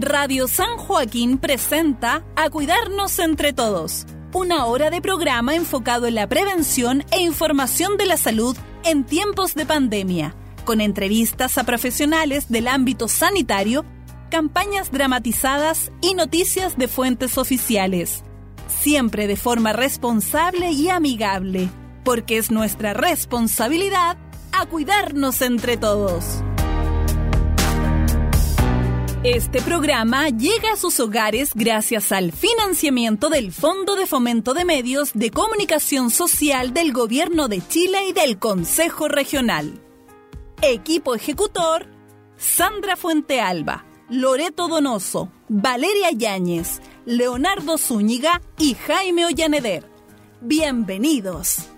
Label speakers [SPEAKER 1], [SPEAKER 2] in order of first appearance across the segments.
[SPEAKER 1] Radio San Joaquín presenta A Cuidarnos entre Todos, una hora de programa enfocado en la prevención e información de la salud en tiempos de pandemia, con entrevistas a profesionales del ámbito sanitario, campañas dramatizadas y noticias de fuentes oficiales, siempre de forma responsable y amigable, porque es nuestra responsabilidad a cuidarnos entre todos. Este programa llega a sus hogares gracias al financiamiento del Fondo de Fomento de Medios de Comunicación Social del Gobierno de Chile y del Consejo Regional. Equipo ejecutor, Sandra Fuentealba, Loreto Donoso, Valeria Yáñez, Leonardo Zúñiga y Jaime Ollaneder. Bienvenidos.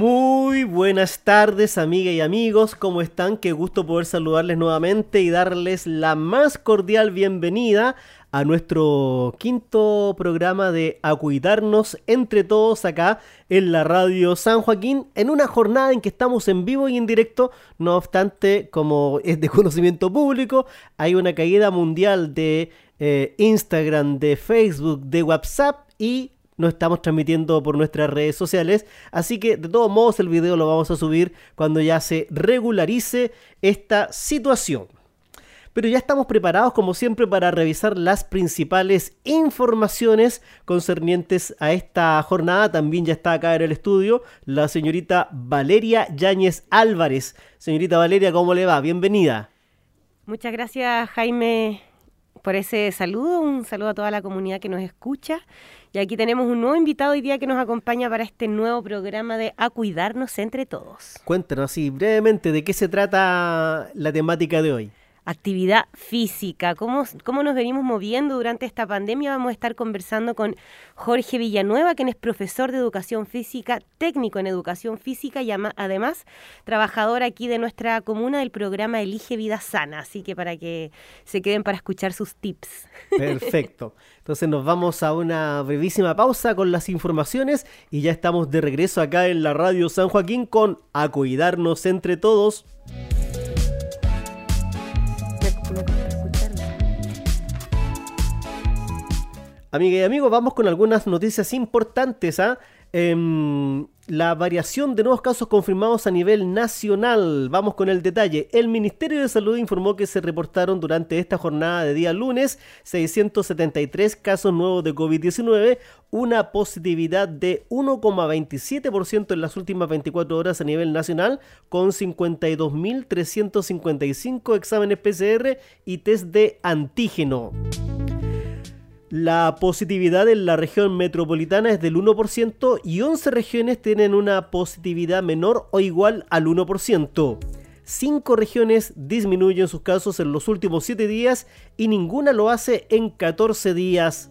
[SPEAKER 2] Muy buenas tardes, amigas y amigos, ¿cómo están? Qué gusto poder saludarles nuevamente y darles la más cordial bienvenida a nuestro quinto programa de A Cuidarnos entre todos acá en la radio San Joaquín, en una jornada en que estamos en vivo y en directo, no obstante, como es de conocimiento público, hay una caída mundial de eh, Instagram, de Facebook, de WhatsApp y no estamos transmitiendo por nuestras redes sociales. Así que de todos modos el video lo vamos a subir cuando ya se regularice esta situación. Pero ya estamos preparados como siempre para revisar las principales informaciones concernientes a esta jornada. También ya está acá en el estudio la señorita Valeria Yáñez Álvarez. Señorita Valeria, ¿cómo le va? Bienvenida.
[SPEAKER 3] Muchas gracias Jaime por ese saludo, un saludo a toda la comunidad que nos escucha y aquí tenemos un nuevo invitado hoy día que nos acompaña para este nuevo programa de A Cuidarnos entre Todos.
[SPEAKER 2] Cuéntanos así brevemente de qué se trata la temática de hoy
[SPEAKER 3] actividad física, cómo, cómo nos venimos moviendo durante esta pandemia. Vamos a estar conversando con Jorge Villanueva, quien es profesor de educación física, técnico en educación física y además trabajador aquí de nuestra comuna del programa Elige Vida Sana. Así que para que se queden para escuchar sus tips.
[SPEAKER 2] Perfecto. Entonces nos vamos a una brevísima pausa con las informaciones y ya estamos de regreso acá en la radio San Joaquín con A Cuidarnos entre todos. Amiga y amigos, vamos con algunas noticias importantes. ¿ah? Em, la variación de nuevos casos confirmados a nivel nacional. Vamos con el detalle. El Ministerio de Salud informó que se reportaron durante esta jornada de día lunes 673 casos nuevos de COVID-19, una positividad de 1,27% en las últimas 24 horas a nivel nacional, con 52.355 exámenes PCR y test de antígeno. La positividad en la región metropolitana es del 1% y 11 regiones tienen una positividad menor o igual al 1%. 5 regiones disminuyen sus casos en los últimos 7 días y ninguna lo hace en 14 días.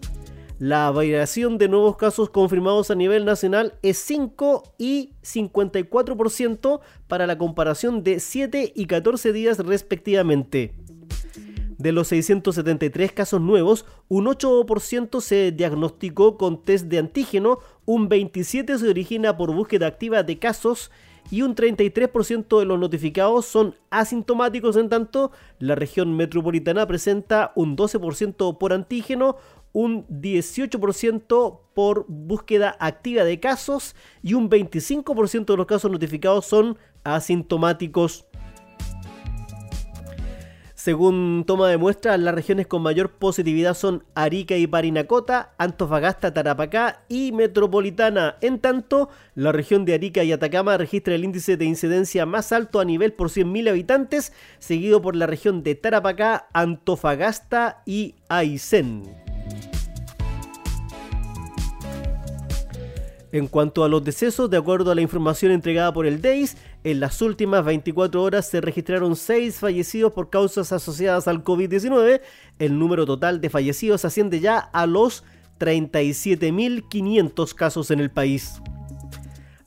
[SPEAKER 2] La variación de nuevos casos confirmados a nivel nacional es 5 y 54% para la comparación de 7 y 14 días respectivamente. De los 673 casos nuevos, un 8% se diagnosticó con test de antígeno, un 27% se origina por búsqueda activa de casos y un 33% de los notificados son asintomáticos. En tanto, la región metropolitana presenta un 12% por antígeno, un 18% por búsqueda activa de casos y un 25% de los casos notificados son asintomáticos. Según toma de muestra, las regiones con mayor positividad son Arica y Parinacota, Antofagasta, Tarapacá y Metropolitana. En tanto, la región de Arica y Atacama registra el índice de incidencia más alto a nivel por 100.000 habitantes, seguido por la región de Tarapacá, Antofagasta y Aysén. En cuanto a los decesos, de acuerdo a la información entregada por el DEIS, en las últimas 24 horas se registraron 6 fallecidos por causas asociadas al COVID-19. El número total de fallecidos asciende ya a los 37.500 casos en el país.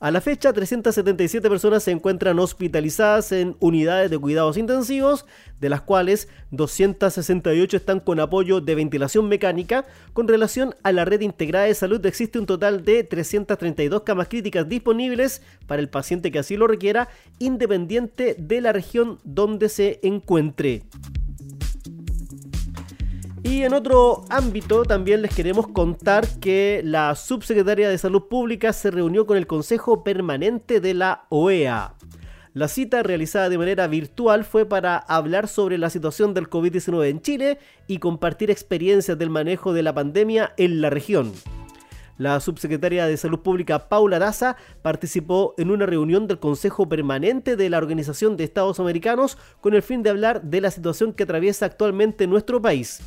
[SPEAKER 2] A la fecha, 377 personas se encuentran hospitalizadas en unidades de cuidados intensivos, de las cuales 268 están con apoyo de ventilación mecánica. Con relación a la red integrada de salud, existe un total de 332 camas críticas disponibles para el paciente que así lo requiera, independiente de la región donde se encuentre. Y en otro ámbito también les queremos contar que la subsecretaria de Salud Pública se reunió con el Consejo Permanente de la OEA. La cita realizada de manera virtual fue para hablar sobre la situación del COVID-19 en Chile y compartir experiencias del manejo de la pandemia en la región. La subsecretaria de Salud Pública Paula Daza participó en una reunión del Consejo Permanente de la Organización de Estados Americanos con el fin de hablar de la situación que atraviesa actualmente nuestro país.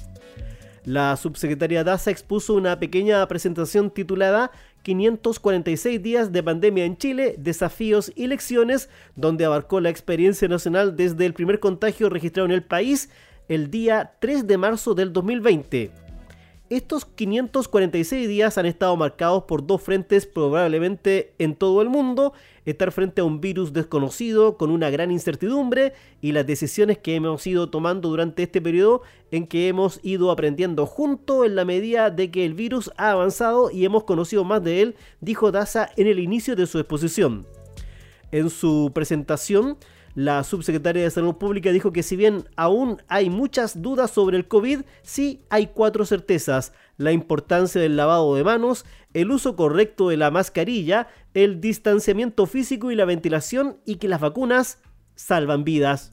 [SPEAKER 2] La subsecretaria Daza expuso una pequeña presentación titulada 546 días de pandemia en Chile, desafíos y lecciones, donde abarcó la experiencia nacional desde el primer contagio registrado en el país el día 3 de marzo del 2020. Estos 546 días han estado marcados por dos frentes probablemente en todo el mundo, estar frente a un virus desconocido con una gran incertidumbre y las decisiones que hemos ido tomando durante este periodo en que hemos ido aprendiendo junto en la medida de que el virus ha avanzado y hemos conocido más de él, dijo Daza en el inicio de su exposición. En su presentación, la subsecretaria de Salud Pública dijo que si bien aún hay muchas dudas sobre el COVID, sí hay cuatro certezas. La importancia del lavado de manos, el uso correcto de la mascarilla, el distanciamiento físico y la ventilación y que las vacunas salvan vidas.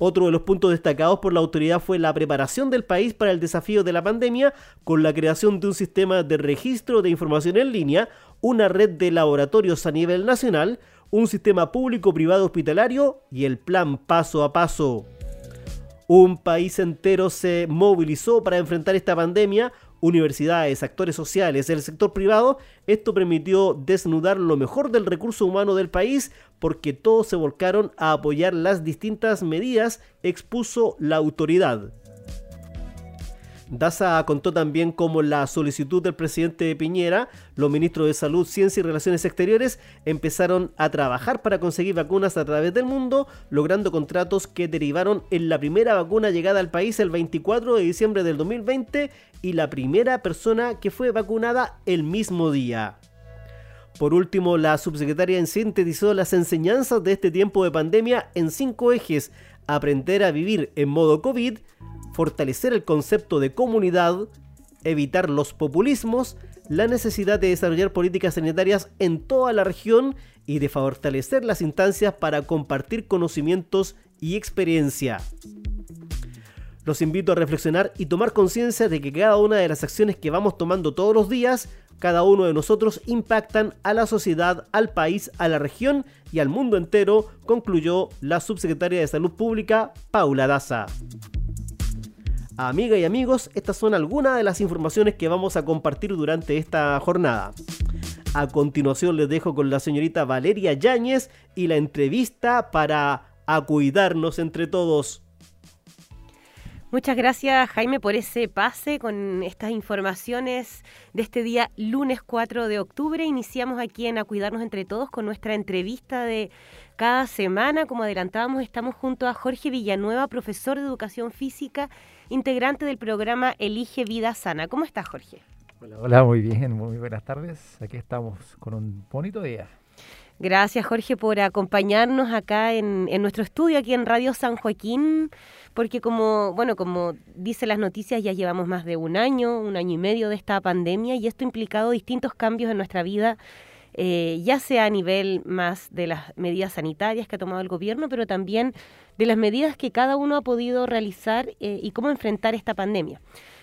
[SPEAKER 2] Otro de los puntos destacados por la autoridad fue la preparación del país para el desafío de la pandemia con la creación de un sistema de registro de información en línea, una red de laboratorios a nivel nacional, un sistema público-privado hospitalario y el plan paso a paso. Un país entero se movilizó para enfrentar esta pandemia, universidades, actores sociales, el sector privado. Esto permitió desnudar lo mejor del recurso humano del país porque todos se volcaron a apoyar las distintas medidas, expuso la autoridad. Daza contó también cómo la solicitud del presidente Piñera, los ministros de Salud, Ciencia y Relaciones Exteriores empezaron a trabajar para conseguir vacunas a través del mundo, logrando contratos que derivaron en la primera vacuna llegada al país el 24 de diciembre del 2020 y la primera persona que fue vacunada el mismo día. Por último, la subsecretaria sintetizó las enseñanzas de este tiempo de pandemia en cinco ejes. Aprender a vivir en modo COVID, fortalecer el concepto de comunidad, evitar los populismos, la necesidad de desarrollar políticas sanitarias en toda la región y de fortalecer las instancias para compartir conocimientos y experiencia. Los invito a reflexionar y tomar conciencia de que cada una de las acciones que vamos tomando todos los días, cada uno de nosotros impactan a la sociedad, al país, a la región y al mundo entero, concluyó la subsecretaria de Salud Pública, Paula Daza. Amigas y amigos, estas son algunas de las informaciones que vamos a compartir durante esta jornada. A continuación les dejo con la señorita Valeria Yáñez y la entrevista para a cuidarnos entre todos.
[SPEAKER 3] Muchas gracias Jaime por ese pase con estas informaciones de este día lunes 4 de octubre. Iniciamos aquí en A Cuidarnos entre Todos con nuestra entrevista de cada semana. Como adelantábamos, estamos junto a Jorge Villanueva, profesor de Educación Física integrante del programa Elige Vida Sana. ¿Cómo estás, Jorge?
[SPEAKER 4] Hola, hola, muy bien, muy buenas tardes. Aquí estamos con un bonito día.
[SPEAKER 3] Gracias, Jorge, por acompañarnos acá en, en, nuestro estudio, aquí en Radio San Joaquín, porque como, bueno, como dice las noticias, ya llevamos más de un año, un año y medio de esta pandemia y esto ha implicado distintos cambios en nuestra vida eh, ya sea a nivel más de las medidas sanitarias que ha tomado el gobierno, pero también de las medidas que cada uno ha podido realizar eh, y cómo enfrentar esta pandemia.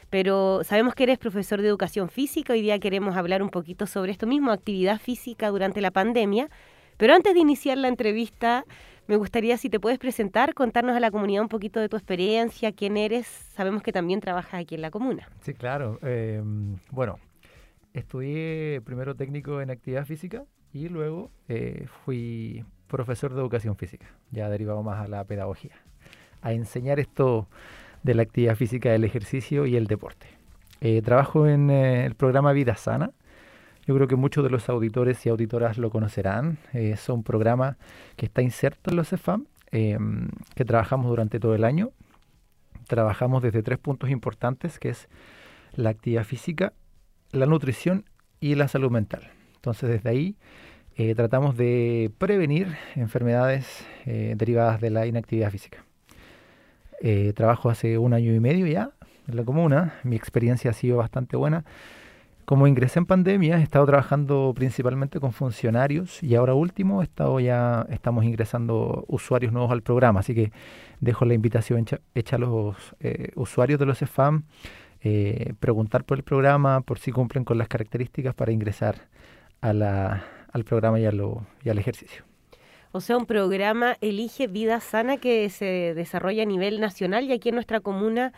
[SPEAKER 3] Pero sabemos que eres profesor de educación física, hoy día queremos hablar un poquito sobre esto mismo, actividad física durante la pandemia. Pero antes de iniciar la entrevista, me gustaría si te puedes presentar, contarnos a la comunidad un poquito de tu experiencia, quién eres. Sabemos que también trabajas aquí en la comuna.
[SPEAKER 4] Sí, claro. Eh, bueno, estudié primero técnico en actividad física y luego eh, fui profesor de educación física, ya derivado más a la pedagogía, a enseñar esto de la actividad física, el ejercicio y el deporte. Eh, trabajo en eh, el programa Vida Sana, Yo creo que muchos de los auditores y auditoras lo conocerán. es un programa que está inserto en los CEFAM, em, que trabajamos durante todo el año. Trabajamos desde tres puntos importantes, que es la actividad física, la nutrición y la salud mental. Entonces, desde ahí eh, tratamos de prevenir enfermedades eh, derivadas de la inactividad física. Eh, trabajo hace un año y medio ya en la comuna, mi experiencia ha sido bastante buena. Como ingresé en pandemia, he estado trabajando principalmente con funcionarios y ahora último he estado ya estamos ingresando usuarios nuevos al programa, así que dejo la invitación hecha, a los usuarios de los EFAM, preguntar por el programa, por si cumplen con las características para ingresar a la, al programa y, y al ejercicio.
[SPEAKER 3] O sea, un programa Elige Vida Sana que se desarrolla a nivel nacional y aquí en nuestra comuna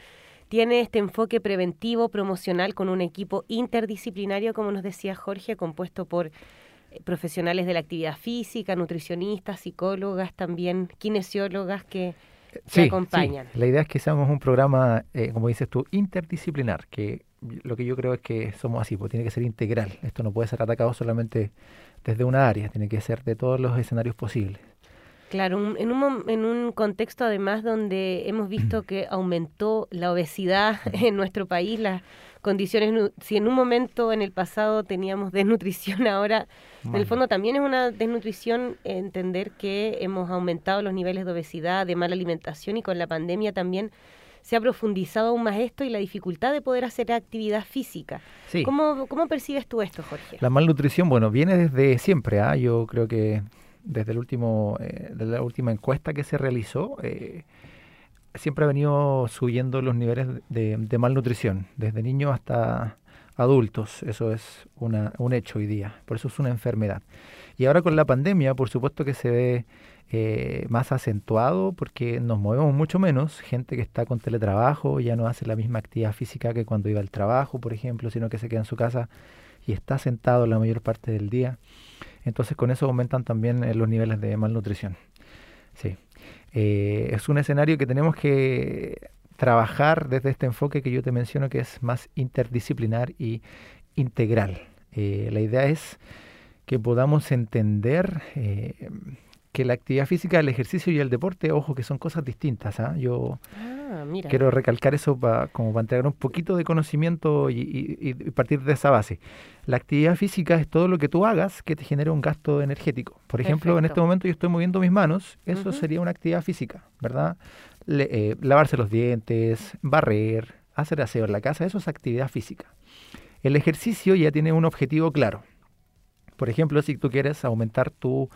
[SPEAKER 3] tiene este enfoque preventivo, promocional, con un equipo interdisciplinario, como nos decía Jorge, compuesto por eh, profesionales de la actividad física, nutricionistas, psicólogas, también kinesiólogas que, acompañan.
[SPEAKER 4] La idea es que seamos un programa, eh, como dices tú, interdisciplinar, que lo que yo creo es que somos así, pues tiene que ser integral. Esto no puede ser atacado solamente desde una área, tiene que ser de todos los escenarios posibles.
[SPEAKER 3] Claro, en, un, en un contexto además donde hemos visto que aumentó la obesidad en nuestro país, las condiciones, si en un momento en el pasado teníamos desnutrición, ahora en el fondo también es una desnutrición entender que hemos aumentado los niveles de obesidad, de mala alimentación y con la pandemia también se ha profundizado aún más esto y la dificultad de poder hacer actividad física. ¿Cómo, percibes tú esto, Jorge?
[SPEAKER 4] La malnutrición, bueno, viene desde siempre. ¿ah? Yo creo que desde el último, eh, la última encuesta que se realizó, eh, siempre ha venido subiendo los niveles de, malnutrición, desde niños hasta adultos. Eso es un hecho hoy día. Por eso es una enfermedad. Y ahora con la pandemia, por supuesto que se ve eh, más acentuado porque nos movemos mucho menos. Gente que está con teletrabajo ya no hace la misma actividad física que cuando iba al trabajo, por ejemplo, sino que se queda en su casa y está sentado la mayor parte del día. Entonces con eso aumentan también eh, los niveles de malnutrición. Sí. Eh, es un escenario que tenemos que trabajar desde este enfoque que yo te menciono que es más interdisciplinar y integral. la idea es que podamos entender que la actividad física, el ejercicio y el deporte, ojo, que son cosas distintas. ¿ah? Yo ah, quiero recalcar eso para, como para entregar un poquito de conocimiento y, partir de esa base. La actividad física es todo lo que tú hagas que te genere un gasto energético. Por ejemplo, en este momento yo estoy moviendo mis manos, eso sería una actividad física, ¿verdad? Eh, lavarse los dientes, barrer, hacer aseo en la casa, eso es actividad física. El ejercicio ya tiene un objetivo claro. Por ejemplo, si tú quieres aumentar tu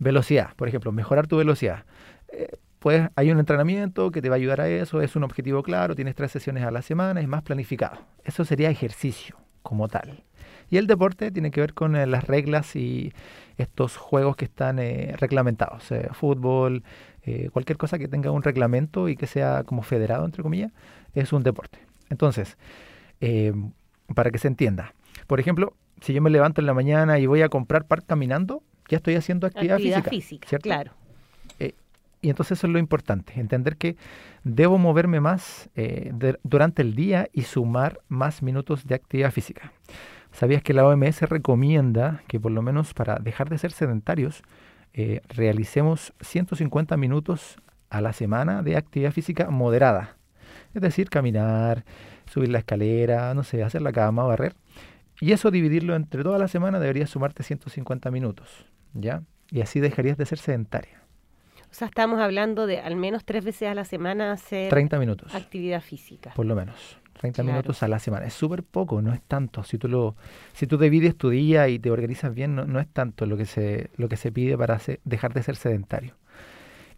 [SPEAKER 4] Velocidad, por ejemplo, mejorar tu velocidad. Eh, pues hay un entrenamiento que te va a ayudar a eso, es un objetivo claro, tienes tres sesiones a la semana, es más planificado. Eso sería ejercicio como tal. Y el deporte tiene que ver con eh, las reglas y estos juegos que están eh, reglamentados. fútbol, cualquier cosa que tenga un reglamento y que sea como federado, entre comillas, es un deporte. Entonces, para que se entienda, por ejemplo, si yo me levanto en la mañana y voy a comprar par caminando, ya estoy haciendo actividad, física,
[SPEAKER 3] Claro.
[SPEAKER 4] Eh, y entonces eso es lo importante, entender que debo moverme más eh, durante el día y sumar más minutos de actividad física. ¿Sabías que la OMS recomienda que por lo menos para dejar de ser sedentarios eh, realicemos 150 minutos a la semana de actividad física moderada? Es decir, caminar, subir la escalera, no sé, hacer la cama, barrer. Y eso dividirlo entre toda la semana debería sumarte 150 minutos. ¿Ya? Y así dejarías de ser sedentaria.
[SPEAKER 3] O sea, estamos hablando de al menos tres veces a la semana hacer
[SPEAKER 4] 30 minutos.
[SPEAKER 3] actividad física.
[SPEAKER 4] Por lo menos. 30 minutos a la semana. Es súper poco, no es tanto. Si tú lo, si tú divides tu día y te organizas bien, no, es tanto lo que se, lo que se pide para dejar de ser sedentario.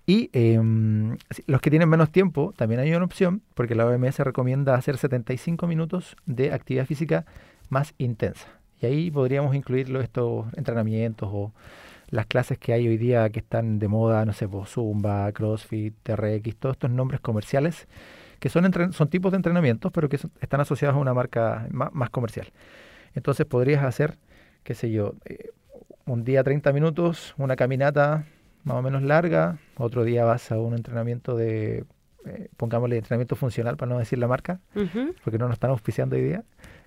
[SPEAKER 4] Y em, los que tienen menos tiempo, también hay una opción, porque la OMS recomienda hacer 75 minutos de actividad física más intensa. Y ahí podríamos incluir estos entrenamientos o las clases que hay hoy día que están de moda, no sé, pues, Zumba, CrossFit, TRX, todos estos nombres comerciales que son, son tipos de entrenamientos, pero que están asociados a una marca más, comercial. Entonces podrías hacer, qué sé yo, eh, un día 30 minutos, una caminata más o menos larga, otro día vas a un entrenamiento de, eh, pongámosle entrenamiento funcional para no decir la marca, porque no nos están auspiciando hoy día,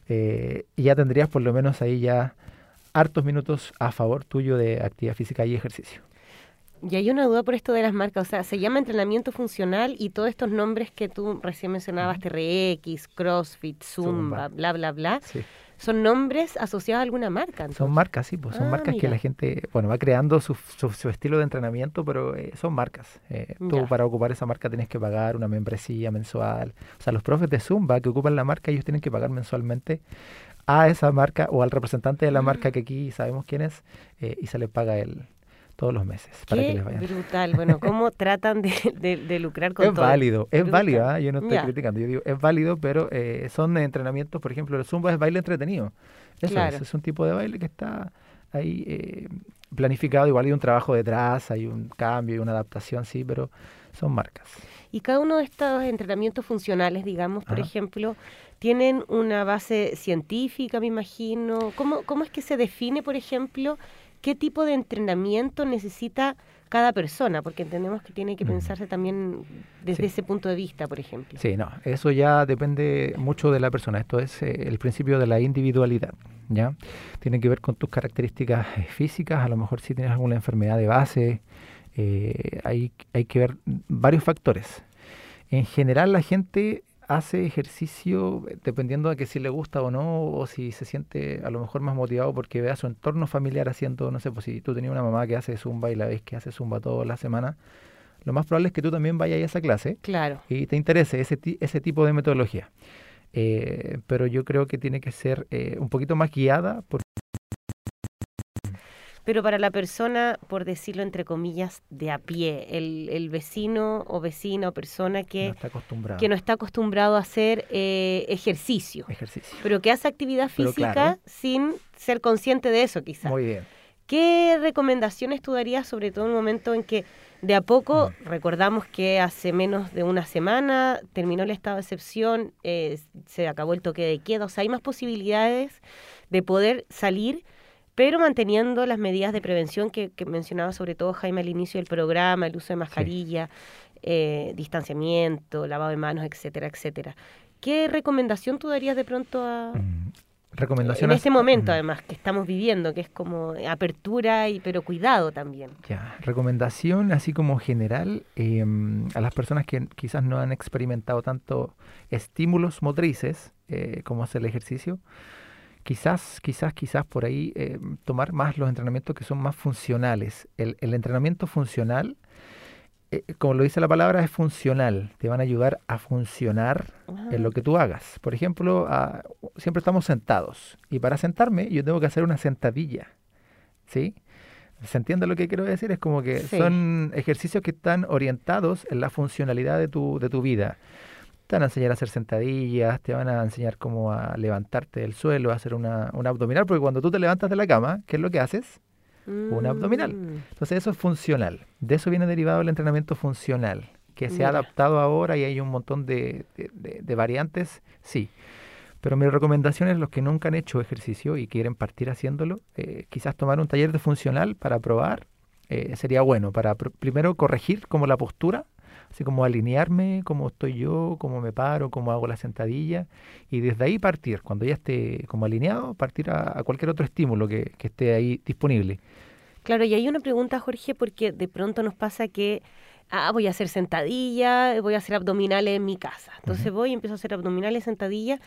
[SPEAKER 4] eh, y ya tendrías por lo menos ahí ya hartos minutos a favor tuyo de actividad física y ejercicio.
[SPEAKER 3] Y hay una duda por esto de las marcas, o sea, se llama entrenamiento funcional y todos estos nombres que tú recién mencionabas, TRX, CrossFit, Zumba, bla, bla, bla, son nombres asociados a alguna marca.
[SPEAKER 4] Son marcas, sí, pues son ah, marcas que la gente, bueno, va creando su, su, estilo de entrenamiento, pero eh, son marcas. Eh, tú para ocupar esa marca tienes que pagar una membresía mensual. O sea, los profes de Zumba que ocupan la marca, ellos tienen que pagar mensualmente a esa marca o al representante de la marca que aquí sabemos quién es eh, y se le paga el, todos los meses
[SPEAKER 3] para que les vaya brutal. Bueno, ¿cómo tratan de, lucrar con
[SPEAKER 4] es Válido, es válido, ¿ah? yo no estoy criticando, yo digo, es válido, pero eh, son entrenamientos, por ejemplo, el Zumba es baile entretenido. Eso es, es un tipo de baile que está ahí eh, planificado, igual hay un trabajo detrás, hay un cambio y una adaptación, sí, pero son marcas.
[SPEAKER 3] Y cada uno de estos entrenamientos funcionales, digamos, por ejemplo, tienen una base científica, me imagino. ¿Cómo, ¿Cómo es que se define, por ejemplo, qué tipo de entrenamiento necesita cada persona, porque entendemos que tiene que pensarse también desde ese punto de vista, por ejemplo.
[SPEAKER 4] Sí, no, eso ya depende mucho de la persona. Esto es eh, el principio de la individualidad, ¿ya? Tiene que ver con tus características eh, físicas, a lo mejor si tienes alguna enfermedad de base, eh, hay, hay que ver varios factores. En general la gente hace ejercicio eh, dependiendo de que si le gusta o no, o si se siente a lo mejor más motivado porque vea su entorno familiar haciendo, no sé, pues si tú tenías una mamá que hace zumba y la ves que hace zumba toda la semana, lo más probable es que tú también vayas a esa clase
[SPEAKER 3] claro.
[SPEAKER 4] y te interese ese, ese tipo de metodología. Eh, pero yo creo que tiene que ser eh, un poquito más guiada por
[SPEAKER 3] pero para la persona, por decirlo entre comillas, de a pie, el, vecino o vecina o persona que
[SPEAKER 4] no está acostumbrado,
[SPEAKER 3] que no está acostumbrado a hacer eh, ejercicio,
[SPEAKER 4] ejercicio,
[SPEAKER 3] pero que hace actividad física sin ser consciente de eso quizás.
[SPEAKER 4] Muy bien.
[SPEAKER 3] ¿Qué recomendaciones tú darías, sobre todo en un momento en que de a poco, mm. recordamos que hace menos de una semana terminó el estado de excepción, eh, se acabó el toque de queda, o sea, hay más posibilidades de poder salir pero manteniendo las medidas de prevención que, mencionaba sobre todo Jaime al inicio del programa, el uso de mascarilla, eh, distanciamiento, lavado de manos, etcétera, etcétera. ¿Qué recomendación tú darías de pronto a... Mm,
[SPEAKER 4] recomendación
[SPEAKER 3] en este momento además que estamos viviendo que es como apertura y pero cuidado también
[SPEAKER 4] ya recomendación así como general em, a las personas que quizás no han experimentado tanto estímulos motrices eh, como hacer el ejercicio quizás, quizás, quizás por ahí eh, tomar más los entrenamientos que son más funcionales. El, entrenamiento funcional, eh, como lo dice la palabra, es funcional. Te van a ayudar a funcionar en lo que tú hagas. Por ejemplo, siempre estamos sentados y para sentarme yo tengo que hacer una sentadilla. ¿Sí? ¿Se entiende lo que quiero decir? Es como que son ejercicios que están orientados en la funcionalidad de tu, de tu vida. Te van a enseñar a hacer sentadillas, te van a enseñar cómo a levantarte del suelo, a hacer una, abdominal, porque cuando tú te levantas de la cama, ¿qué es lo que haces? Un abdominal. Mm. Entonces eso es funcional. De eso viene derivado el entrenamiento funcional, que se ha adaptado ahora y hay un montón de, variantes, sí. Pero mi recomendación es los que nunca han hecho ejercicio y quieren partir haciéndolo, eh, quizás tomar un taller de funcional para probar eh, sería bueno, para primero corregir como la postura así como alinearme, cómo estoy yo, cómo me paro, cómo hago la sentadilla, y desde ahí partir, cuando ya esté como alineado, partir a, cualquier otro estímulo que, esté ahí disponible.
[SPEAKER 3] Claro, y hay una pregunta, Jorge, porque de pronto nos pasa que ah, voy a hacer sentadilla, voy a hacer abdominales en mi casa. Entonces voy y empiezo a hacer abdominales, sentadilla,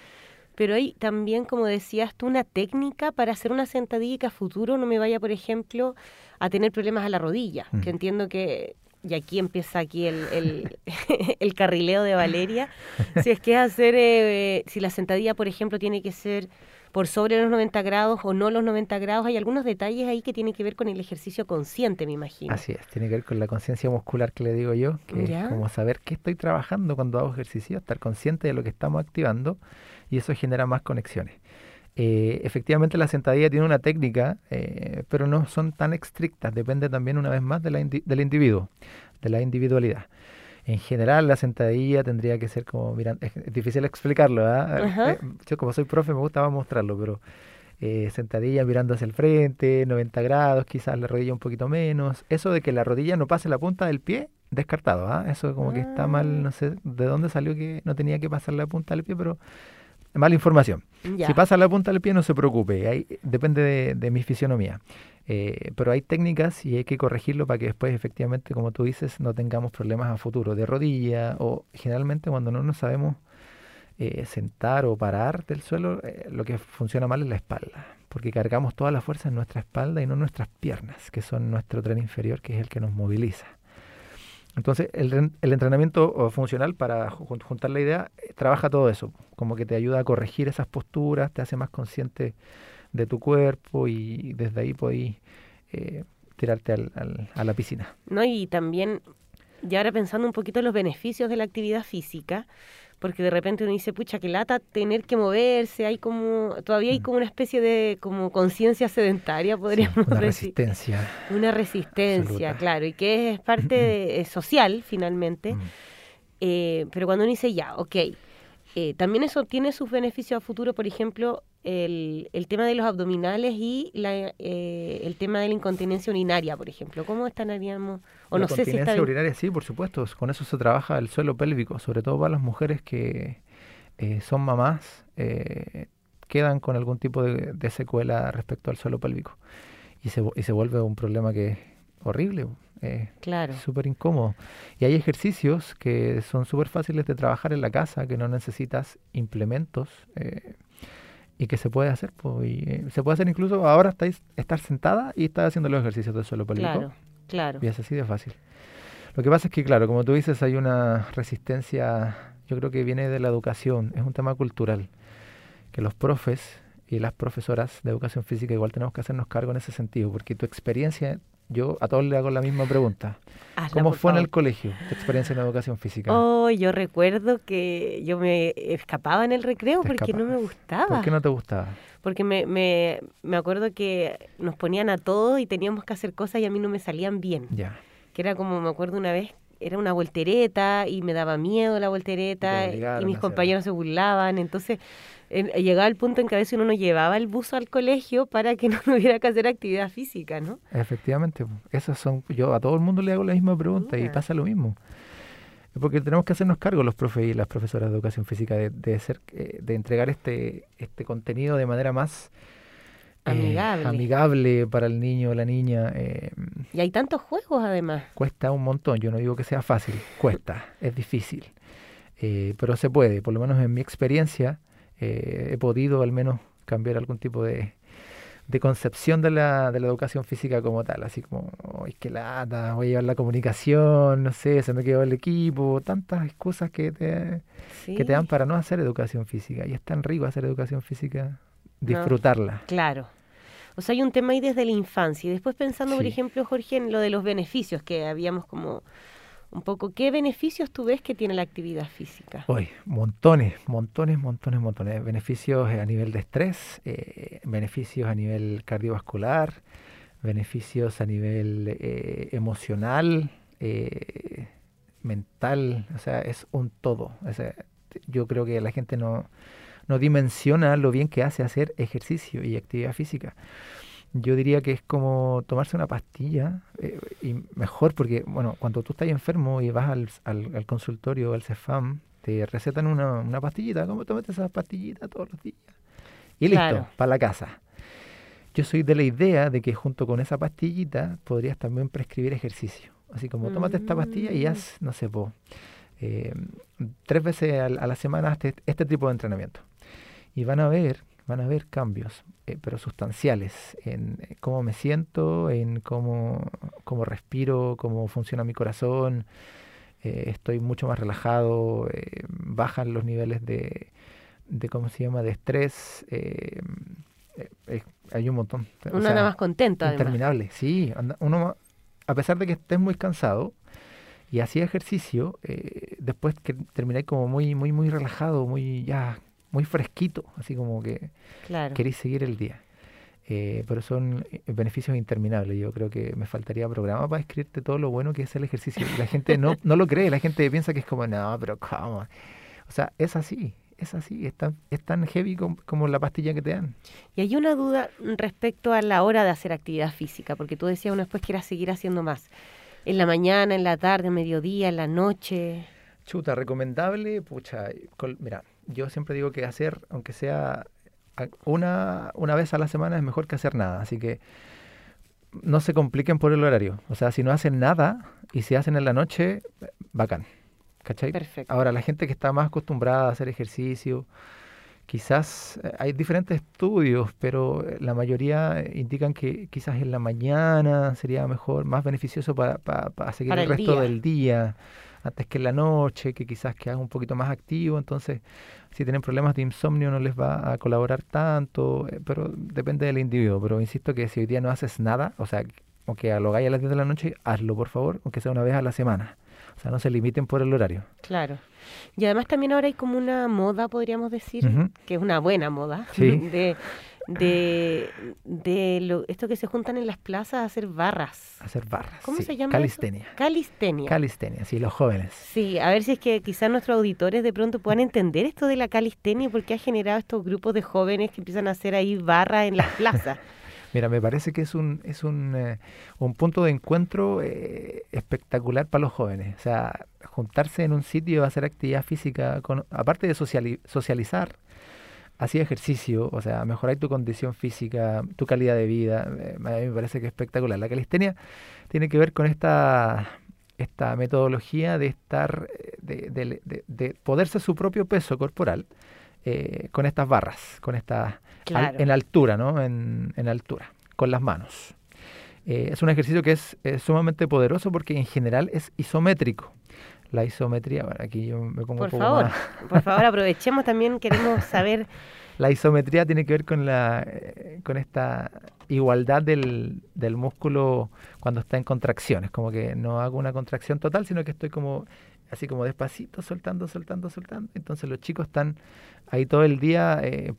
[SPEAKER 3] pero hay también, como decías tú, una técnica para hacer una sentadilla que a futuro no me vaya, por ejemplo, a tener problemas a la rodilla, que entiendo que y aquí empieza aquí el, el, carrileo de Valeria, si es que hacer, eh, si la sentadilla, por ejemplo, tiene que ser por sobre los 90 grados o no los 90 grados, hay algunos detalles ahí que tienen que ver con el ejercicio consciente, me imagino.
[SPEAKER 4] Así es, tiene que ver con la conciencia muscular que le digo yo, que es como saber qué estoy trabajando cuando hago ejercicio, estar consciente de lo que estamos activando y eso genera más conexiones. Eh, efectivamente la sentadilla tiene una técnica, eh, pero no son tan estrictas, depende también una vez más de la del individuo, de la individualidad. En general la sentadilla tendría que ser como, mira, es, difícil explicarlo, eh, yo como soy profe me gusta mostrarlo, pero sentadilla mirando hacia el frente, 90 grados, quizás la rodilla un poquito menos. Eso de que la rodilla no pase la punta del pie, descartado, ¿ah? Eso como que está mal, no sé de dónde salió que no tenía que pasar la punta del pie, pero mala información.
[SPEAKER 3] Ya.
[SPEAKER 4] Si pasa la punta del pie, no se preocupe, ahí depende de, de mi fisionomía. Eh, pero hay técnicas y hay que corregirlo para que después, efectivamente, como tú dices, no tengamos problemas a futuro de rodilla o generalmente cuando no nos sabemos eh, sentar o parar del suelo, eh, lo que funciona mal es la espalda, porque cargamos toda la fuerza en nuestra espalda y no en nuestras piernas, que son nuestro tren inferior, que es el que nos moviliza. Entonces, el, el entrenamiento funcional, para jun- juntar la idea, eh, trabaja todo eso, como que te ayuda a corregir esas posturas, te hace más consciente de tu cuerpo y desde ahí podéis eh, tirarte al- al- a la piscina.
[SPEAKER 3] ¿no? Y también, ya ahora pensando un poquito en los beneficios de la actividad física, porque de repente uno dice, pucha, que lata tener que moverse, hay como, todavía hay
[SPEAKER 4] Mm.
[SPEAKER 3] como una especie de como conciencia sedentaria,
[SPEAKER 4] Sí,
[SPEAKER 3] podríamos
[SPEAKER 4] una
[SPEAKER 3] decir.
[SPEAKER 4] resistencia.
[SPEAKER 3] Una resistencia,
[SPEAKER 4] Absoluta.
[SPEAKER 3] claro, y que es parte de- eh, social finalmente.
[SPEAKER 4] Mm.
[SPEAKER 3] Eh, pero cuando uno dice, ya, ok, eh, también eso tiene sus beneficios a futuro, por ejemplo, el, el tema de los abdominales y la, eh, el tema de la incontinencia urinaria, por ejemplo. ¿Cómo estaríamos? O
[SPEAKER 4] la
[SPEAKER 3] no sé si está
[SPEAKER 4] continencia
[SPEAKER 3] bien.
[SPEAKER 4] urinaria, sí, por supuesto. Con eso se trabaja el suelo pélvico, sobre todo para las mujeres que eh, son mamás, eh, quedan con algún tipo de, de secuela respecto al suelo pélvico. Y se, y se vuelve un problema que es horrible, eh,
[SPEAKER 3] Claro.
[SPEAKER 4] súper incómodo. Y hay ejercicios que son súper fáciles de trabajar en la casa, que no necesitas implementos eh, y que se puede hacer. y, eh, se puede hacer incluso ahora estáis, estar sentada y estar haciendo los ejercicios del suelo pélvico.
[SPEAKER 3] Claro, claro.
[SPEAKER 4] Y es así de fácil. Lo que pasa es que, claro, como tú dices, hay una resistencia, yo creo que viene de la educación, es un tema cultural, que los profes y las profesoras de educación física igual tenemos que hacernos cargo en ese sentido, porque tu experiencia, yo a todos le hago la misma pregunta.
[SPEAKER 3] Hazla,
[SPEAKER 4] ¿Cómo fue en el colegio tu experiencia en educación física?
[SPEAKER 3] Oh, yo recuerdo que yo me escapaba en el recreo
[SPEAKER 4] Te
[SPEAKER 3] porque no me gustaba.
[SPEAKER 4] ¿Por qué no te gustaba?
[SPEAKER 3] Porque me, me, me acuerdo que nos ponían a todos y teníamos que hacer cosas y a mí no me salían bien.
[SPEAKER 4] Ya.
[SPEAKER 3] Que era como, me acuerdo una vez, era una voltereta y me daba miedo la voltereta
[SPEAKER 4] Te
[SPEAKER 3] y, mis compañeros se burlaban. Entonces en- llegaba el punto en que a veces uno no llevaba el buzo al colegio para que no hubiera que hacer actividad física, ¿no?
[SPEAKER 4] Efectivamente, esas son, yo a todo el mundo le hago la misma pregunta y pasa lo mismo. Porque tenemos que hacernos cargo los profes y las profesoras de educación física de, de ser, eh, de entregar este, este contenido de manera más eh,
[SPEAKER 3] Amigable.
[SPEAKER 4] amigable para el niño o la niña. eh,
[SPEAKER 3] Y hay tantos juegos además.
[SPEAKER 4] cuesta un montón, yo no digo que sea fácil, cuesta, es difícil, Eh, pero se puede, por lo menos en mi experiencia eh, he podido al menos cambiar algún tipo de, de concepción de la, de la educación física como tal, así como, ¡ay, qué lata! Voy a llevar la comunicación, no sé, se me quedó el equipo, tantas excusas que te, que te dan para no hacer educación física. Y es tan rico hacer educación física, disfrutarla.
[SPEAKER 3] Claro. O sea, hay un tema ahí desde la infancia. Y después pensando, por ejemplo, Jorge, en lo de los beneficios que habíamos como un poco, ¿qué beneficios tú ves que tiene la actividad física?
[SPEAKER 4] Hoy, montones, montones, montones, montones. Beneficios a nivel de estrés, eh, beneficios a nivel cardiovascular, beneficios a nivel eh, emocional, eh, mental, o sea, es un todo. O sea, yo creo que la gente no, no dimensiona lo bien que hace hacer ejercicio y actividad física. Yo diría que es como tomarse una pastilla eh, y mejor porque, bueno, cuando tú estás enfermo y vas al, al, al consultorio, al CEFAM, te recetan una, una pastillita, como tómate esa pastillita todos los días. Y listo,
[SPEAKER 3] Claro.
[SPEAKER 4] para la casa. Yo soy de la idea de que junto con esa pastillita podrías también prescribir ejercicio. Así como tómate esta pastilla y
[SPEAKER 3] Mm.
[SPEAKER 4] haz, no sé, po, eh, tres veces al- a, la semana este, este tipo de entrenamiento. Y van a ver, van a ver cambios, eh, pero sustanciales, en eh, cómo me siento, en cómo, cómo respiro, cómo funciona mi corazón. eh, estoy mucho más relajado, eh, bajan los niveles de, de, ¿cómo se llama?, de estrés. hay un montón. o
[SPEAKER 3] Uno
[SPEAKER 4] sea,
[SPEAKER 3] anda más contento, además.
[SPEAKER 4] Interminable, sí. anda- uno, a pesar de que estés muy cansado y hacía ejercicio, eh, después que termináis como muy, muy, muy relajado, muy ya, muy fresquito, así como que
[SPEAKER 3] Claro.
[SPEAKER 4] queréis seguir el día. Eh, pero son eh, beneficios interminables. Yo creo que me faltaría programa para escribirte todo lo bueno que es el ejercicio. La gente no, no lo cree, la gente piensa que es como, no, pero ¿cómo? O sea, es así, es así, es tan, es tan heavy com- como, la pastilla que te dan.
[SPEAKER 3] Y hay una duda respecto a la hora de hacer actividad física, porque tú decías uno después quieras seguir haciendo más. En la mañana, en la tarde, mediodía, en la noche.
[SPEAKER 4] Chuta, recomendable, pucha, col- mira, yo siempre digo que hacer, aunque sea una, una vez a la semana, es mejor que hacer nada. Así que no se compliquen por el horario. O sea, si no hacen nada y si hacen en la noche, bacán. ¿Cachai?
[SPEAKER 3] Perfecto.
[SPEAKER 4] Ahora, la gente que está más acostumbrada a hacer ejercicio, quizás eh, hay diferentes estudios, pero eh, la mayoría indican que quizás en la mañana sería mejor, más beneficioso para, seguir el, resto del día antes que en la noche, que quizás que haga un poquito más activo, entonces si tienen problemas de insomnio no les va a colaborar tanto, eh, pero depende del individuo, pero insisto que si hoy día no haces nada, o sea, aunque lo hagáis a las 10 de la noche, hazlo por favor, aunque sea una vez a la semana. O sea, no se limiten por el horario.
[SPEAKER 3] Claro. Y además también ahora hay como una moda, podríamos decir, que es una buena moda, de de, de lo, esto que se juntan en las plazas a hacer barras.
[SPEAKER 4] hacer barras.
[SPEAKER 3] ¿Cómo se llama?
[SPEAKER 4] Calistenia.
[SPEAKER 3] Calistenia.
[SPEAKER 4] Calistenia, sí, los jóvenes.
[SPEAKER 3] Sí, a ver si es que quizás nuestros auditores de pronto puedan entender esto de la calistenia, porque ha generado estos grupos de jóvenes que empiezan a hacer ahí barras en las plazas.
[SPEAKER 4] Mira, me parece que es un, es un, eh, un punto de encuentro eh, espectacular para los jóvenes. O sea, juntarse en un sitio, hacer actividad física, con, aparte de socializar, hacía ejercicio, o sea, mejorar tu condición física, tu calidad de vida, eh, a mí me parece que es espectacular. La calistenia tiene que ver con esta, esta metodología de estar, eh, de, de, de, poder ser su propio peso corporal eh, con estas barras, con estas, en altura, ¿no? En, en, altura, con las manos. es un ejercicio que es sumamente poderoso porque en general es isométrico la isometría. Bueno, aquí yo me pongo
[SPEAKER 3] por favor, Por favor, aprovechemos también, queremos saber.
[SPEAKER 4] La isometría tiene que ver con la eh, con esta igualdad del, del músculo cuando está en contracciones, como que no hago una contracción total, sino que estoy como así como despacito, soltando, soltando, soltando. Entonces los chicos están ahí todo el día eh,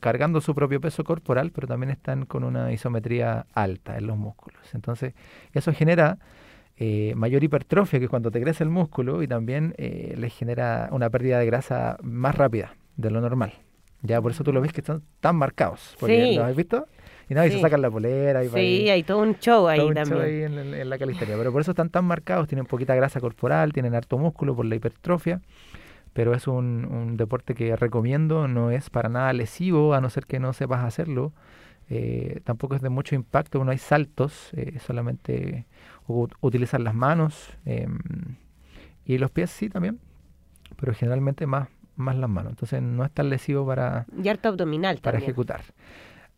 [SPEAKER 4] cargando su propio peso corporal, pero también están con una isometría alta en los músculos. Entonces eso genera eh, mayor hipertrofia, que cuando te crece el músculo, y también eh, les genera una pérdida de grasa más rápida de lo normal. Ya por eso tú lo ves que están tan marcados. Porque, ¿Lo has visto? Y nada, y se sacan la polera. Y
[SPEAKER 3] sí, hay todo un show ahí también. Show
[SPEAKER 4] ahí en, la calistenia. Pero por eso están tan marcados, tienen poquita grasa corporal, tienen harto músculo por la hipertrofia. Pero es un, un deporte que recomiendo, no es para nada lesivo, a no ser que no sepas hacerlo. Eh, tampoco es de mucho impacto, no hay saltos, eh, solamente utilizar las manos em, y los pies sí también, pero generalmente más, más las manos. Entonces no es tan lesivo para,
[SPEAKER 3] y harto abdominal
[SPEAKER 4] para ejecutar.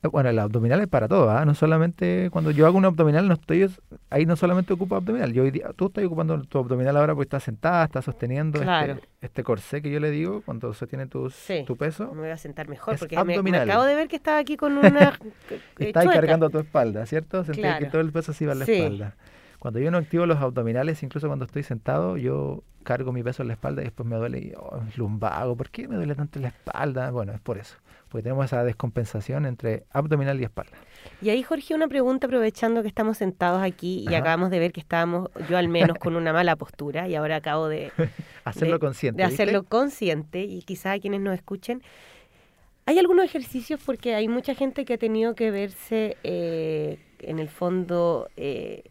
[SPEAKER 4] Bueno, el abdominal es para todo, ¿ah? no solamente cuando yo hago un abdominal, no estoy ahí no solamente ocupo abdominal, yo hoy día, tú estás ocupando tu abdominal ahora porque estás sentada, estás sosteniendo este, este, corsé que yo le digo cuando sostiene tu peso.
[SPEAKER 3] Me voy a sentar mejor porque me, acabo de ver que estaba aquí con una...
[SPEAKER 4] estás cargando tu espalda, ¿cierto? Sentí que todo el peso se iba a la espalda. Cuando yo no activo los abdominales, incluso cuando estoy sentado, yo cargo mi peso en la espalda y después me duele y oh, lumbago. ¿Por qué me duele tanto la espalda? Bueno, es por eso. Porque tenemos esa descompensación entre abdominal y espalda.
[SPEAKER 3] Y ahí, Jorge, una pregunta aprovechando que estamos sentados aquí y acabamos de ver que estábamos, yo al menos, con una mala postura y ahora acabo de...
[SPEAKER 4] hacerlo consciente.
[SPEAKER 3] De hacerlo consciente y quizás a quienes nos escuchen. Hay algunos ejercicios porque hay mucha gente que ha tenido que verse, eh, en el fondo, eh,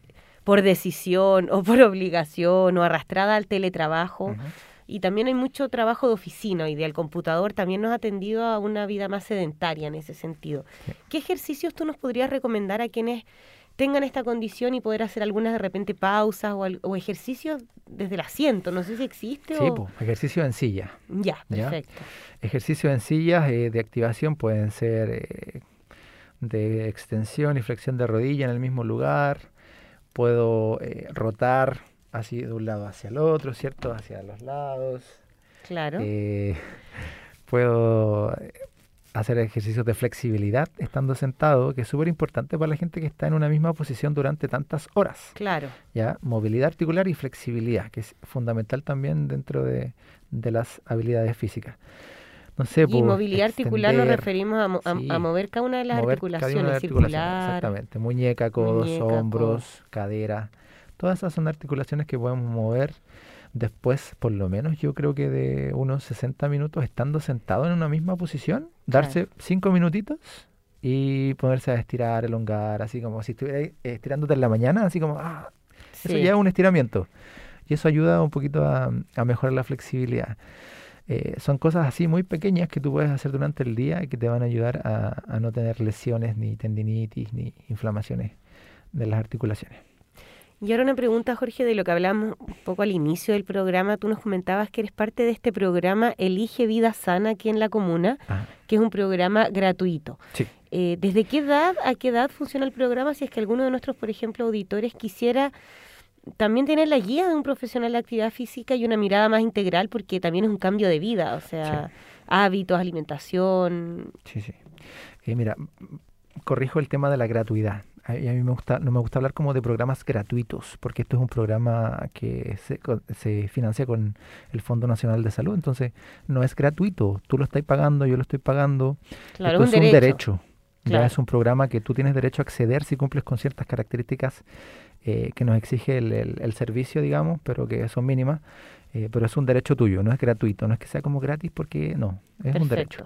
[SPEAKER 3] por decisión o por obligación o arrastrada al teletrabajo. Y también hay mucho trabajo de oficina y del computador también nos ha atendido a una vida más sedentaria en ese sentido. ¿Qué ejercicios tú nos podrías recomendar a quienes tengan esta condición y poder hacer algunas de repente pausas o, ejercicios desde el asiento? No sé si existe
[SPEAKER 4] sí, o... ejercicio en silla.
[SPEAKER 3] Ya, perfecto.
[SPEAKER 4] Ejercicios en sillas eh, de activación pueden ser eh, de extensión y flexión de rodilla en el mismo lugar, puedo eh, rotar así de un lado hacia el otro, ¿cierto? Hacia los lados.
[SPEAKER 3] Claro.
[SPEAKER 4] Eh, puedo hacer ejercicios de flexibilidad estando sentado, que es súper importante para la gente que está en una misma posición durante tantas horas.
[SPEAKER 3] Claro.
[SPEAKER 4] Ya, movilidad articular y flexibilidad, que es fundamental también dentro de, de las habilidades físicas
[SPEAKER 3] y movilidad articular nos referimos a, mover cada una de las articulaciones,
[SPEAKER 4] Exactamente, muñeca, codos, hombros, cadera. Todas esas son articulaciones que podemos mover después, por lo menos yo creo que de unos 60 minutos estando sentado en una misma posición, darse 5 minutitos y ponerse a estirar, elongar, así como si estuviera estirándote en la mañana, así como, ah, eso ya es un estiramiento. Y eso ayuda un poquito a mejorar la flexibilidad. Eh, son cosas así muy pequeñas que tú puedes hacer durante el día y que te van a ayudar a, a no tener lesiones, ni tendinitis, ni inflamaciones de las articulaciones.
[SPEAKER 3] Y ahora una pregunta, Jorge, de lo que hablamos un poco al inicio del programa. Tú nos comentabas que eres parte de este programa Elige Vida Sana aquí en la comuna,
[SPEAKER 4] Ah,
[SPEAKER 3] que es un programa gratuito.
[SPEAKER 4] sí.
[SPEAKER 3] Eh, ¿Desde qué edad a qué edad funciona el programa? Si es que alguno de nuestros, por ejemplo, auditores quisiera también tener la guía de un profesional de actividad física y una mirada más integral, porque también es un cambio de vida, o sea, hábitos, alimentación.
[SPEAKER 4] Sí, sí. Eh, mira, corrijo el tema de la gratuidad. A, mí me gusta, no me gusta hablar como de programas gratuitos, porque esto es un programa que se, se financia con el Fondo Nacional de Salud, entonces no es gratuito. Tú lo estás pagando, yo lo estoy pagando.
[SPEAKER 3] Claro,
[SPEAKER 4] Esto
[SPEAKER 3] un
[SPEAKER 4] es
[SPEAKER 3] derecho.
[SPEAKER 4] un derecho.
[SPEAKER 3] Claro.
[SPEAKER 4] Ya es un programa que tú tienes derecho a acceder si cumples con ciertas características eh, que nos exige el, el- el servicio, digamos, pero que son mínimas. eh, pero es un derecho tuyo, no es gratuito, no es que sea como gratis porque no, es un derecho.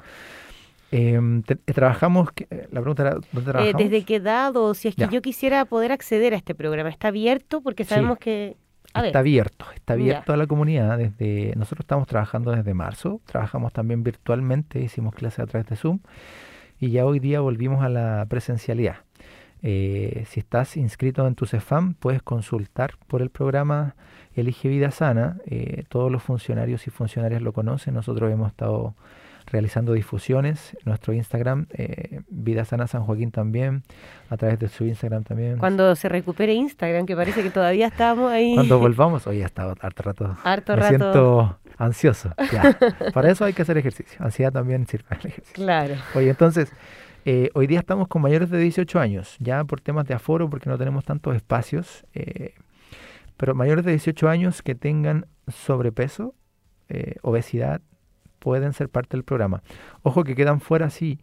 [SPEAKER 4] Em, te- eh, trabajamos, eh, la pregunta era, ¿dónde
[SPEAKER 3] Eh,
[SPEAKER 4] trabajamos?
[SPEAKER 3] ¿Desde qué edad o si es que
[SPEAKER 4] Ya.
[SPEAKER 3] yo quisiera poder acceder a este programa? ¿Está abierto? Porque
[SPEAKER 4] Sí.
[SPEAKER 3] sabemos que... A
[SPEAKER 4] Está
[SPEAKER 3] ver,
[SPEAKER 4] abierto, está
[SPEAKER 3] Ya.
[SPEAKER 4] abierto a la comunidad. Desde nosotros estamos trabajando desde marzo, trabajamos también virtualmente, hicimos clases a través de Zoom y ya hoy día volvimos a la presencialidad. Eh, si estás inscrito en tu CEFAM, puedes consultar por el programa Elige Vida Sana. Todos los funcionarios y funcionarias lo conocen. Nosotros hemos estado realizando difusiones. Nuestro Instagram, eh, Vida Sana San Joaquín también, a través de su Instagram también.
[SPEAKER 3] cuando se recupere Instagram, que parece que todavía estamos ahí.
[SPEAKER 4] Cuando volvamos, hoy ha estado harto rato.
[SPEAKER 3] Harto
[SPEAKER 4] me
[SPEAKER 3] rato.
[SPEAKER 4] siento ansioso. Ya. Para eso hay que hacer ejercicio. Ansiedad también sirve el ejercicio.
[SPEAKER 3] Claro.
[SPEAKER 4] Oye, entonces, eh, hoy día estamos con mayores de 18 años, ya por temas de aforo, porque no tenemos tantos espacios, eh, pero mayores de 18 años que tengan sobrepeso, eh, obesidad, pueden ser parte del programa. Ojo que quedan fuera, sí,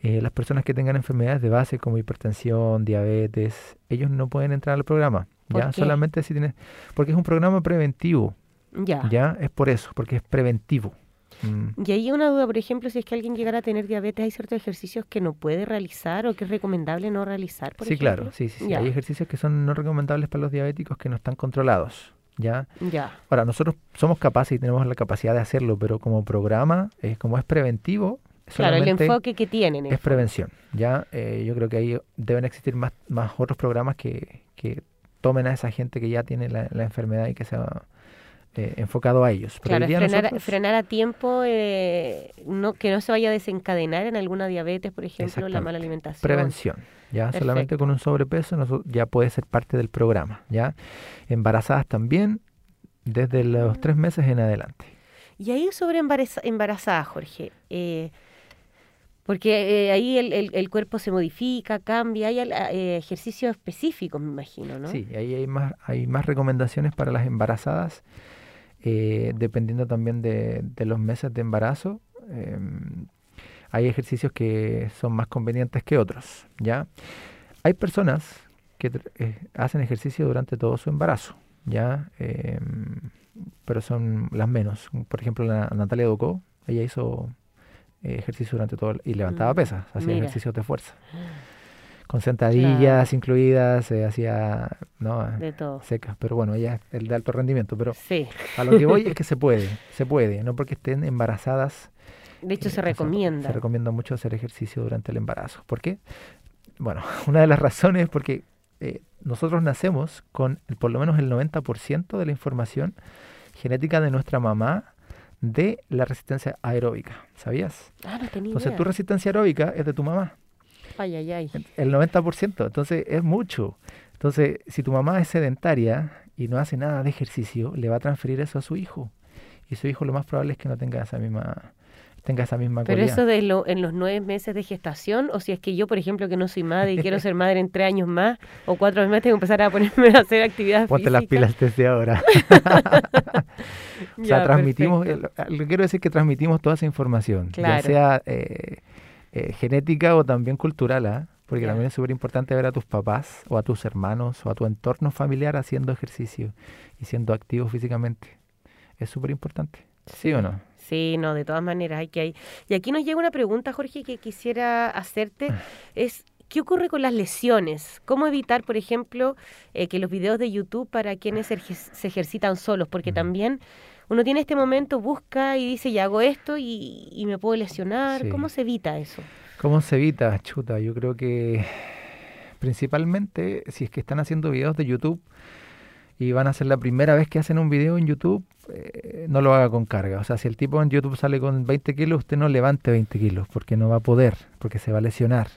[SPEAKER 4] eh, las personas que tengan enfermedades de base como hipertensión, diabetes, ellos no pueden entrar al programa.
[SPEAKER 3] ¿Por
[SPEAKER 4] Ya
[SPEAKER 3] qué?
[SPEAKER 4] solamente si tienes, porque es un programa preventivo,
[SPEAKER 3] Ya.
[SPEAKER 4] ya es por eso, porque es preventivo. Mm.
[SPEAKER 3] Y ahí una duda, por ejemplo, si es que alguien llegara a tener diabetes, ¿hay ciertos ejercicios que no puede realizar o que es recomendable no realizar? Por
[SPEAKER 4] Sí, claro, sí, sí, sí. Hay ejercicios que son no recomendables para los diabéticos que no están controlados, ¿ya?
[SPEAKER 3] Ya.
[SPEAKER 4] Ahora, nosotros somos capaces y tenemos la capacidad de hacerlo, pero como programa, es como es preventivo,
[SPEAKER 3] Claro, el enfoque que tienen.
[SPEAKER 4] es prevención, ¿ya? Eh, yo creo que ahí deben existir más, más otros programas que, que tomen a esa gente que ya tiene la, la enfermedad y que sea eh, enfocado a ellos. Pero
[SPEAKER 3] Claro, frenar,
[SPEAKER 4] nosotros-
[SPEAKER 3] frenar a tiempo, eh, no, que no se vaya a desencadenar en alguna diabetes, por ejemplo, la mala alimentación.
[SPEAKER 4] Prevención, ¿ya? Solamente con un sobrepeso ya puede ser parte del programa, ¿ya? Embarazadas también, desde los tres meses en adelante.
[SPEAKER 3] Y ahí sobre embaraza- embarazada, Jorge, eh, porque eh, ahí el, el- el cuerpo se modifica, cambia, hay eh, ejercicios específicos, me imagino, ¿no?
[SPEAKER 4] Sí, ahí hay más, hay más recomendaciones para las embarazadas, eh, dependiendo también de, de los meses de embarazo. em, hay ejercicios que son más convenientes que otros, ¿ya? Hay personas que eh, hacen ejercicio durante todo su embarazo, ¿ya? Em, pero son las menos. Por ejemplo, la Natalia Ducó, ella hizo eh, ejercicio durante todo el- y levantaba
[SPEAKER 3] Mm,
[SPEAKER 4] pesas, hacía ejercicios de fuerza. Con sentadillas incluidas, eh, hacía no,
[SPEAKER 3] De todo.
[SPEAKER 4] secas, pero bueno, ella es el de alto rendimiento. Pero
[SPEAKER 3] Sí,
[SPEAKER 4] a lo que voy es que se puede, se puede, no porque estén embarazadas.
[SPEAKER 3] de hecho
[SPEAKER 4] eh,
[SPEAKER 3] se
[SPEAKER 4] o sea,
[SPEAKER 3] recomienda.
[SPEAKER 4] Se recomienda mucho hacer ejercicio durante el embarazo. ¿Por qué? Bueno, una de las razones es porque eh, nosotros nacemos con el- por lo menos el 90% de la información genética de nuestra mamá de la resistencia aeróbica. ¿Sabías?
[SPEAKER 3] Ah, no tenía
[SPEAKER 4] Entonces
[SPEAKER 3] idea.
[SPEAKER 4] tu resistencia aeróbica es de tu mamá.
[SPEAKER 3] Ay, ay, ay.
[SPEAKER 4] El 90%, entonces es mucho. Entonces, si tu mamá es sedentaria y no hace nada de ejercicio, le va a transferir eso a su hijo. Y su hijo lo más probable es que no tenga esa misma tenga esa misma
[SPEAKER 3] Pero eso de lo, en los nueve meses de gestación, o si es que yo, por ejemplo, que no soy madre y quiero ser madre en tres años más o cuatro años más, tengo que empezar a ponerme a hacer actividades
[SPEAKER 4] Ponte las pilas desde ahora. o sea,
[SPEAKER 3] Ya,
[SPEAKER 4] transmitimos, eh, lo- lo quiero decir que transmitimos toda esa información,
[SPEAKER 3] Claro.
[SPEAKER 4] ya sea eh, eh, genética o también cultural, ¿ah? porque también es súper importante ver a tus papás o a tus hermanos o a tu entorno familiar haciendo ejercicio y siendo activos físicamente. Es súper importante, ¿sí o no?
[SPEAKER 3] Sí, no, de todas maneras hay que hay. Y aquí nos llega una pregunta, Jorge, que quisiera hacerte.
[SPEAKER 4] Ah.
[SPEAKER 3] Es, ¿qué ocurre con las lesiones? ¿Cómo evitar, por ejemplo, eh, que los videos de YouTube para quienes se ejercitan solos? Porque también uno tiene este momento, busca y dice, ya hago esto y, y me puedo lesionar.
[SPEAKER 4] Sí.
[SPEAKER 3] ¿Cómo se evita eso?
[SPEAKER 4] ¿Cómo se evita? Chuta, yo creo que principalmente si es que están haciendo videos de YouTube y van a ser la primera vez que hacen un video en YouTube, eh, no lo haga con carga. O sea, si el tipo en YouTube sale con 20 kilos, usted no levante 20 kilos porque no va a poder, porque se va a lesionar.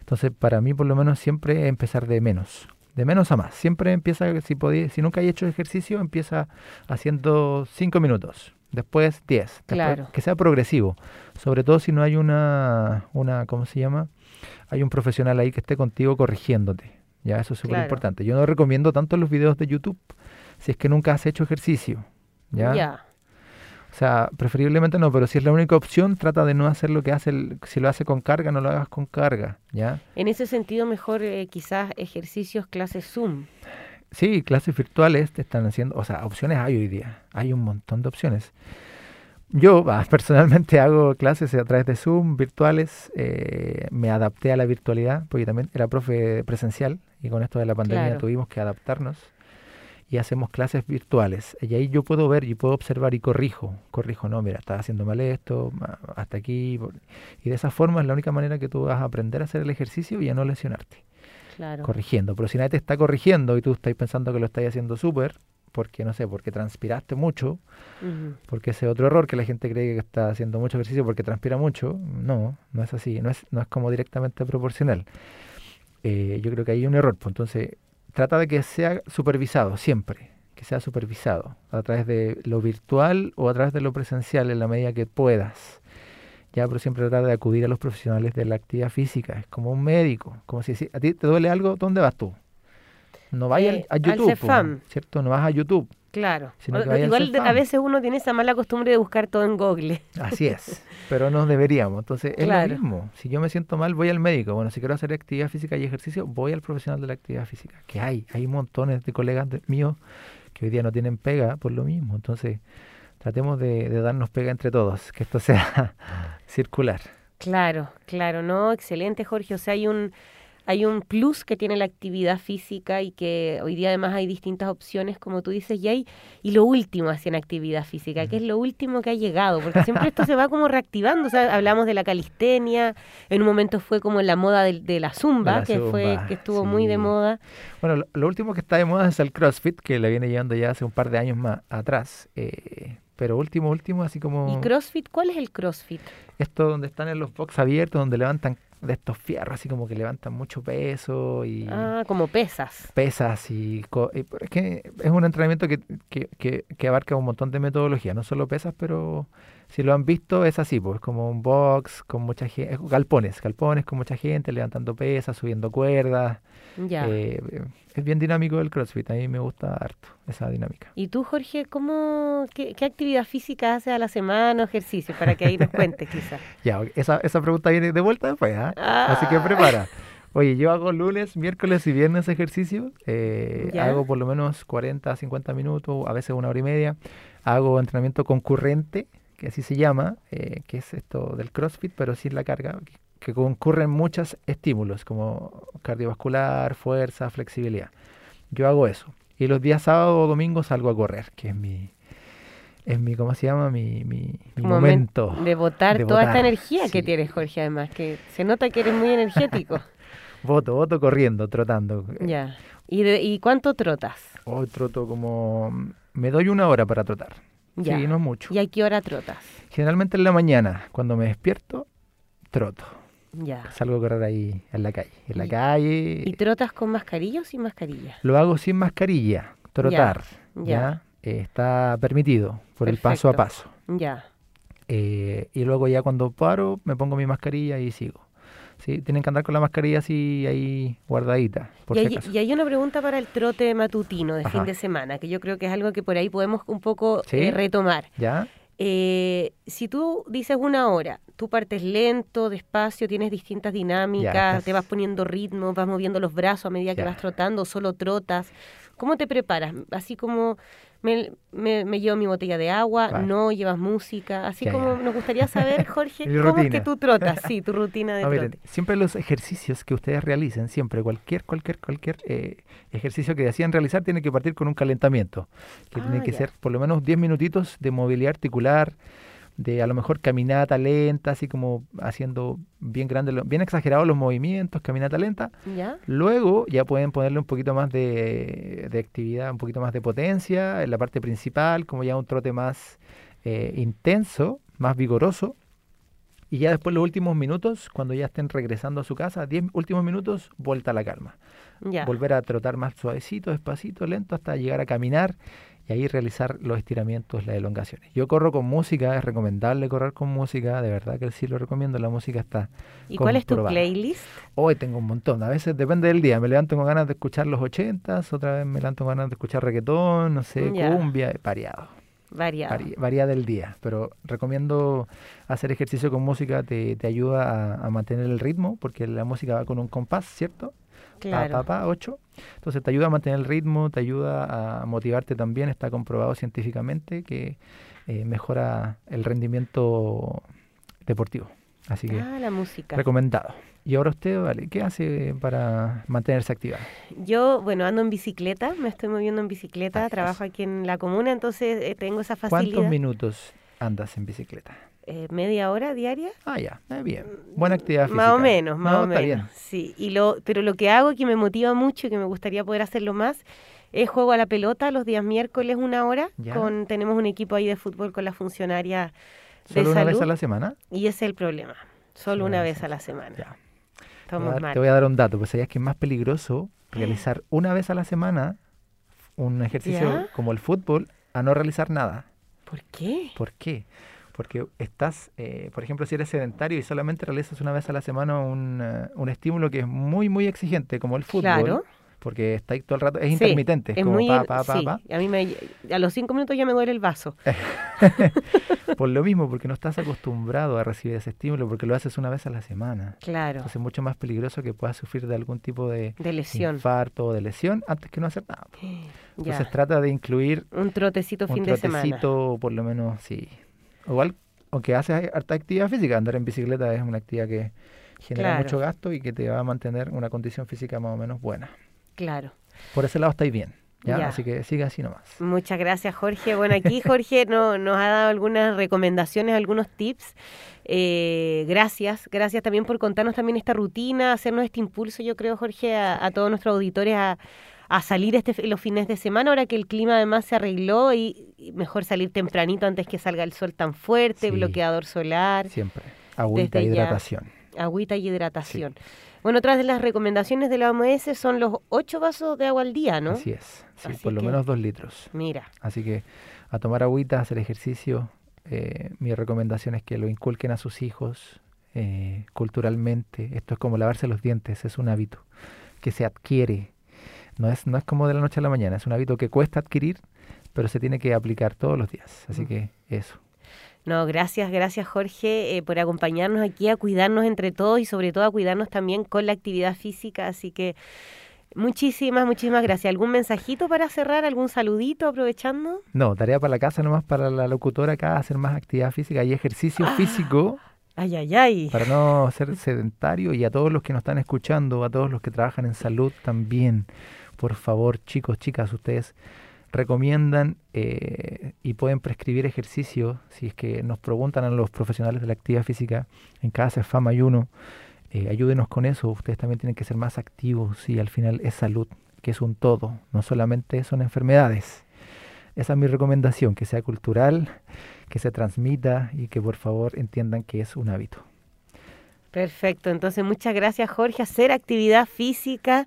[SPEAKER 4] Entonces, para mí, por lo menos, siempre empezar de menos. De menos a más. Siempre empieza, si, podí- si nunca hay hecho ejercicio, empieza haciendo 5 minutos. Después 10. después-
[SPEAKER 3] Claro.
[SPEAKER 4] Que sea progresivo. Sobre todo si no hay una, una, ¿cómo se llama? Hay un profesional ahí que esté contigo corrigiéndote. Ya, eso es súper
[SPEAKER 3] Claro.
[SPEAKER 4] importante. Yo no recomiendo tanto los videos de YouTube si es que nunca has hecho ejercicio. ¿ya?
[SPEAKER 3] Ya.
[SPEAKER 4] O sea, preferiblemente no, pero si es la única opción, trata de no hacer lo que hace, el, si lo hace con carga, no lo hagas con carga, ¿ya?
[SPEAKER 3] En ese sentido, mejor eh, quizás ejercicios, clases Zoom.
[SPEAKER 4] Sí, clases virtuales te están haciendo, o sea, opciones hay hoy día, hay un montón de opciones. Yo ah, personalmente hago clases a través de Zoom virtuales, eh, me adapté a la virtualidad, porque también era profe presencial y con esto de la pandemia
[SPEAKER 3] Claro.
[SPEAKER 4] tuvimos que adaptarnos y hacemos clases virtuales. Y ahí yo puedo ver y puedo observar y corrijo, corrijo, no, mira, estás haciendo mal esto, hasta aquí. Y de esa forma es la única manera que tú vas a aprender a hacer el ejercicio y a no lesionarte
[SPEAKER 3] Claro.
[SPEAKER 4] corrigiendo. Pero si nadie te está corrigiendo y tú estás pensando que lo estás haciendo súper, porque no sé, porque transpiraste mucho, porque ese otro error que la gente cree que está haciendo mucho ejercicio porque transpira mucho, no, no es así, no es, no es como directamente proporcional. Eh, yo creo que hay un error, pues entonces trata de que sea supervisado siempre, que sea supervisado a través de lo virtual o a través de lo presencial en la medida que puedas. Ya, pero siempre trata de acudir a los profesionales de la actividad física. Es como un médico. Como si si a ti te duele algo, ¿dónde vas tú? No vayas
[SPEAKER 3] Eh,
[SPEAKER 4] a YouTube. ¿cierto? No vas a YouTube.
[SPEAKER 3] Claro. Igual a veces uno tiene esa mala costumbre de buscar todo en Google.
[SPEAKER 4] Así es, pero no deberíamos. Entonces, es
[SPEAKER 3] Claro.
[SPEAKER 4] lo mismo. Si yo me siento mal, voy al médico. Bueno, si quiero hacer actividad física y ejercicio, voy al profesional de la actividad física. Que hay, hay montones de colegas de- míos que hoy día no tienen pega por lo mismo. Entonces, tratemos de, de darnos pega entre todos, que esto sea circular.
[SPEAKER 3] Claro, claro, no, excelente Jorge. O sea, hay un, hay un plus que tiene la actividad física y que hoy día además hay distintas opciones, como tú dices, y hay, y lo último hacia la actividad física, que es lo último que ha llegado, porque siempre esto se va como reactivando. O sea, hablamos de la calistenia, en un momento fue como la moda de, de la zumba,
[SPEAKER 4] la
[SPEAKER 3] que fue,
[SPEAKER 4] zumba,
[SPEAKER 3] que estuvo muy de
[SPEAKER 4] sí.
[SPEAKER 3] moda.
[SPEAKER 4] Bueno, lo, lo último que está de moda es el CrossFit, que le viene llevando ya hace un par de años más atrás. eh, pero último, último, así como...
[SPEAKER 3] ¿Y CrossFit? ¿Cuál es el CrossFit?
[SPEAKER 4] Esto donde están en los box abiertos, donde levantan de estos fierros, así como que levantan mucho peso y
[SPEAKER 3] Ah, como pesas.
[SPEAKER 4] pesas y, co- y es que es un entrenamiento que, que, que, que abarca un montón de metodologías, no solo pesas, pero si lo han visto es así, pues como un box con mucha gente, galpones, galpones con mucha gente levantando pesas, subiendo cuerdas.
[SPEAKER 3] Ya.
[SPEAKER 4] eh, es bien dinámico el CrossFit, a mí me gusta harto esa dinámica.
[SPEAKER 3] ¿Y tú, Jorge, cómo, qué, qué actividad física haces a la semana o ejercicio? Para que ahí nos cuentes, quizás.
[SPEAKER 4] Ya, esa, esa pregunta viene de vuelta después, ¿ah? Así que prepara. Oye, yo hago lunes, miércoles y viernes ejercicio. eh, hago por lo menos 40, 50 minutos, a veces una hora y media. Hago entrenamiento concurrente, que así se llama, eh, que es esto del CrossFit, pero sin la carga, que, concurren muchos estímulos como cardiovascular, fuerza, flexibilidad. Yo hago eso. Y los días sábado o domingo salgo a correr, que es mi, es mi ¿cómo se llama? Mi, mi, mi momento.
[SPEAKER 3] De botar
[SPEAKER 4] de
[SPEAKER 3] toda esta energía que tienes, Jorge, además, que se nota que eres muy energético.
[SPEAKER 4] Voto, voto corriendo, trotando.
[SPEAKER 3] Ya. ¿Y, de- ¿Y cuánto trotas?
[SPEAKER 4] Hoy troto como... Me doy una hora para trotar.
[SPEAKER 3] Ya.
[SPEAKER 4] Sí, no mucho.
[SPEAKER 3] ¿Y a qué hora trotas?
[SPEAKER 4] Generalmente en la mañana, cuando me despierto, troto.
[SPEAKER 3] Ya.
[SPEAKER 4] Salgo a correr ahí en la calle. En la
[SPEAKER 3] Y-
[SPEAKER 4] calle
[SPEAKER 3] ¿Y trotas con mascarilla o sin mascarilla?
[SPEAKER 4] lo hago sin mascarilla. Trotar.
[SPEAKER 3] ya.
[SPEAKER 4] Ya. Eh, está permitido por el paso a paso.
[SPEAKER 3] Ya.
[SPEAKER 4] Eh, y luego ya cuando paro, me pongo mi mascarilla y sigo. ¿Sí? Tienen que andar con la mascarilla así ahí guardadita, por
[SPEAKER 3] y,
[SPEAKER 4] si
[SPEAKER 3] hay,
[SPEAKER 4] acaso.
[SPEAKER 3] y hay una pregunta para el trote matutino de fin de semana, que yo creo que es algo que por ahí podemos un poco
[SPEAKER 4] ¿Sí?
[SPEAKER 3] eh, retomar.
[SPEAKER 4] ¿Ya?
[SPEAKER 3] Eh, si tú dices una hora, tú partes lento, despacio, tienes distintas dinámicas, te vas poniendo ritmo, vas moviendo los brazos a medida que
[SPEAKER 4] Ya.
[SPEAKER 3] vas trotando, solo trotas. ¿Cómo te preparas? Así como me, me, llevo mi botella de agua, no llevas música, así como nos gustaría saber, Jorge, cómo es que tú trotas, sí, tu rutina de trote.
[SPEAKER 4] siempre los ejercicios que ustedes realicen, siempre cualquier, cualquier, cualquier eh, ejercicio que decían realizar tiene que partir con un calentamiento, que tiene ah, que ser por lo menos 10 minutitos de movilidad articular, de a lo mejor caminata lenta, así como haciendo bien grande, bien exagerados los movimientos, caminata lenta. Luego ya pueden ponerle un poquito más de, actividad, un poquito más de potencia en la parte principal, como ya un trote más eh, intenso, más vigoroso. Y ya después los últimos minutos, cuando ya estén regresando a su casa, 10 últimos minutos, vuelta a la calma. Volver a trotar más suavecito, despacito, lento, hasta llegar a caminar y ahí realizar los estiramientos, las elongaciones. Yo corro con música, es recomendable correr con música, de verdad que sí lo recomiendo, la música está
[SPEAKER 3] ¿Y cuál es tu playlist?
[SPEAKER 4] Hoy tengo un montón, a veces depende del día, me levanto con ganas de escuchar los ochentas, otra vez me levanto con ganas de escuchar reggaetón, no sé, cumbia, variado.
[SPEAKER 3] Variado.
[SPEAKER 4] varía del día, pero recomiendo hacer ejercicio con música, te, te ayuda a, a mantener el ritmo, porque la música va con un compás, ¿cierto?
[SPEAKER 3] Claro.
[SPEAKER 4] Pa, 8. Entonces te ayuda a mantener el ritmo, te ayuda a motivarte también. Está comprobado científicamente que eh, mejora el rendimiento deportivo. Así que
[SPEAKER 3] ah, la música.
[SPEAKER 4] recomendado. Y ahora usted, vale, ¿qué hace para mantenerse activa?
[SPEAKER 3] Yo, bueno, ando en bicicleta, me estoy moviendo en bicicleta, trabajo aquí en la comuna, entonces eh, tengo esa facilidad.
[SPEAKER 4] ¿Cuántos minutos andas en bicicleta?
[SPEAKER 3] Eh, media hora diaria.
[SPEAKER 4] Ah, ya, bien. Buena actividad física.
[SPEAKER 3] Más o menos, más o menos. Sí, y lo, pero lo que hago que me motiva mucho y que me gustaría poder hacerlo más es juego a la pelota los días miércoles una hora. Con, tenemos un equipo ahí de fútbol con la funcionaria
[SPEAKER 4] de ¿Solo una vez a la semana?
[SPEAKER 3] Y ese es el problema. Solo una vez a la semana. Ya.
[SPEAKER 4] Estamos mal. Te voy a dar un dato, pues sabías que es más peligroso realizar una vez a la semana un ejercicio como el fútbol a no realizar nada.
[SPEAKER 3] ¿Por qué?
[SPEAKER 4] ¿Por qué? Porque estás, eh, por ejemplo, si eres sedentario y solamente realizas una vez a la semana un, eh, un estímulo que es muy, muy exigente, como el fútbol, porque está ahí todo el rato, es intermitente,
[SPEAKER 3] es como pa, pa, pa, A mí me, a los cinco minutos ya me duele el vaso.
[SPEAKER 4] por lo mismo, porque no estás acostumbrado a recibir ese estímulo, porque lo haces una vez a la semana.
[SPEAKER 3] Claro.
[SPEAKER 4] Entonces es mucho más peligroso que puedas sufrir de algún tipo de,
[SPEAKER 3] de lesión.
[SPEAKER 4] infarto o de lesión antes que no hacer nada. Entonces trata de incluir
[SPEAKER 3] un trotecito fin de semana. Un
[SPEAKER 4] trotecito, por lo menos, sí, Igual, aunque haces harta actividad física, andar en bicicleta es una actividad que genera mucho gasto y que te va a mantener una condición física más o menos buena.
[SPEAKER 3] Claro.
[SPEAKER 4] Por ese lado estáis bien. ¿ya? Así que siga así nomás.
[SPEAKER 3] Muchas gracias, Jorge. Bueno, aquí Jorge no, nos ha dado algunas recomendaciones, algunos tips. Eh, gracias, gracias también por contarnos también esta rutina, hacernos este impulso, yo creo, Jorge, a, a todos nuestros auditores a a salir este, los fines de semana, ahora que el clima además se arregló y, mejor salir tempranito antes que salga el sol tan fuerte, bloqueador solar.
[SPEAKER 4] Siempre. Agüita y hidratación.
[SPEAKER 3] agüita y hidratación. Bueno, otras de las recomendaciones de la OMS son los ocho vasos de agua al día, ¿no?
[SPEAKER 4] Así es, por lo menos dos litros.
[SPEAKER 3] Mira.
[SPEAKER 4] Así que a tomar agüita, hacer ejercicio. Eh, mi recomendación es que lo inculquen a sus hijos eh, culturalmente. Esto es como lavarse los dientes, es un hábito que se adquiere no es, no es como de la noche a la mañana, es un hábito que cuesta adquirir, pero se tiene que aplicar todos los días. Así mm. que eso.
[SPEAKER 3] No, gracias, gracias Jorge eh, por acompañarnos aquí a cuidarnos entre todos y sobre todo a cuidarnos también con la actividad física. Así que muchísimas, muchísimas gracias. ¿Algún mensajito para cerrar? ¿Algún saludito aprovechando?
[SPEAKER 4] No, tarea para la casa nomás para la locutora acá, hacer más actividad física y ejercicio ah. físico.
[SPEAKER 3] Ay, ay, ay.
[SPEAKER 4] Para no ser sedentario y a todos los que nos están escuchando, a todos los que trabajan en salud también por favor, chicos, chicas, ustedes recomiendan eh, y pueden prescribir ejercicio si es que nos preguntan a los profesionales de la actividad física en cada Fama y uno. Eh, ayúdenos con eso, ustedes también tienen que ser más activos y al final es salud, que es un todo, no solamente son enfermedades. Esa es mi recomendación, que sea cultural, que se transmita y que por favor entiendan que es un hábito.
[SPEAKER 3] Perfecto, entonces muchas gracias Jorge, hacer actividad física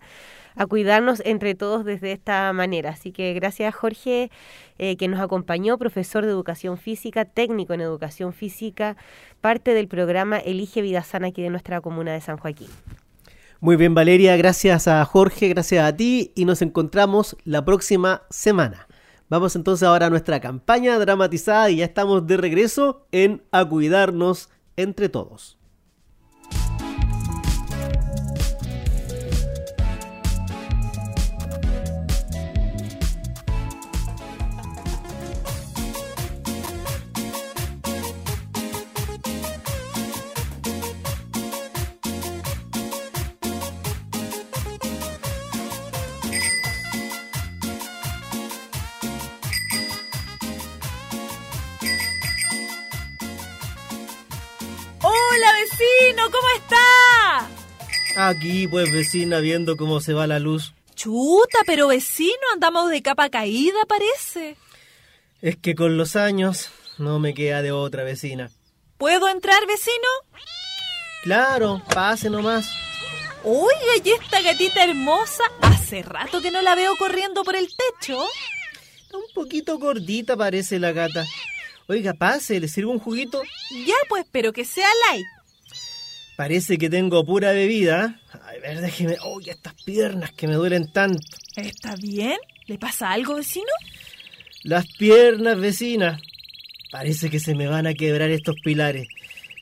[SPEAKER 3] a cuidarnos entre todos desde esta manera. Así que gracias Jorge eh, que nos acompañó, profesor de educación física, técnico en educación física, parte del programa Elige Vida Sana aquí de nuestra comuna de San Joaquín.
[SPEAKER 2] Muy bien Valeria, gracias a Jorge, gracias a ti y nos encontramos la próxima semana. Vamos entonces ahora a nuestra campaña dramatizada y ya estamos de regreso en A Cuidarnos entre todos.
[SPEAKER 1] Vecino! ¿Cómo está?
[SPEAKER 2] Aquí, pues, vecina, viendo cómo se va la luz.
[SPEAKER 1] Chuta, pero vecino, andamos de capa caída, parece.
[SPEAKER 2] Es que con los años no me queda de otra vecina.
[SPEAKER 1] ¿Puedo entrar, vecino?
[SPEAKER 2] Claro, pase nomás.
[SPEAKER 1] Oiga, ¿y esta gatita hermosa? Hace rato que no la veo corriendo por el techo.
[SPEAKER 2] Está un poquito gordita parece la gata. Oiga, pase, ¿le sirvo un juguito?
[SPEAKER 1] Ya, pues, pero que sea light.
[SPEAKER 2] Parece que tengo pura bebida. A ver, déjeme... Uy, estas piernas que me duelen tanto.
[SPEAKER 1] ¿Está bien? ¿Le pasa algo, vecino?
[SPEAKER 2] Las piernas, vecina. Parece que se me van a quebrar estos pilares.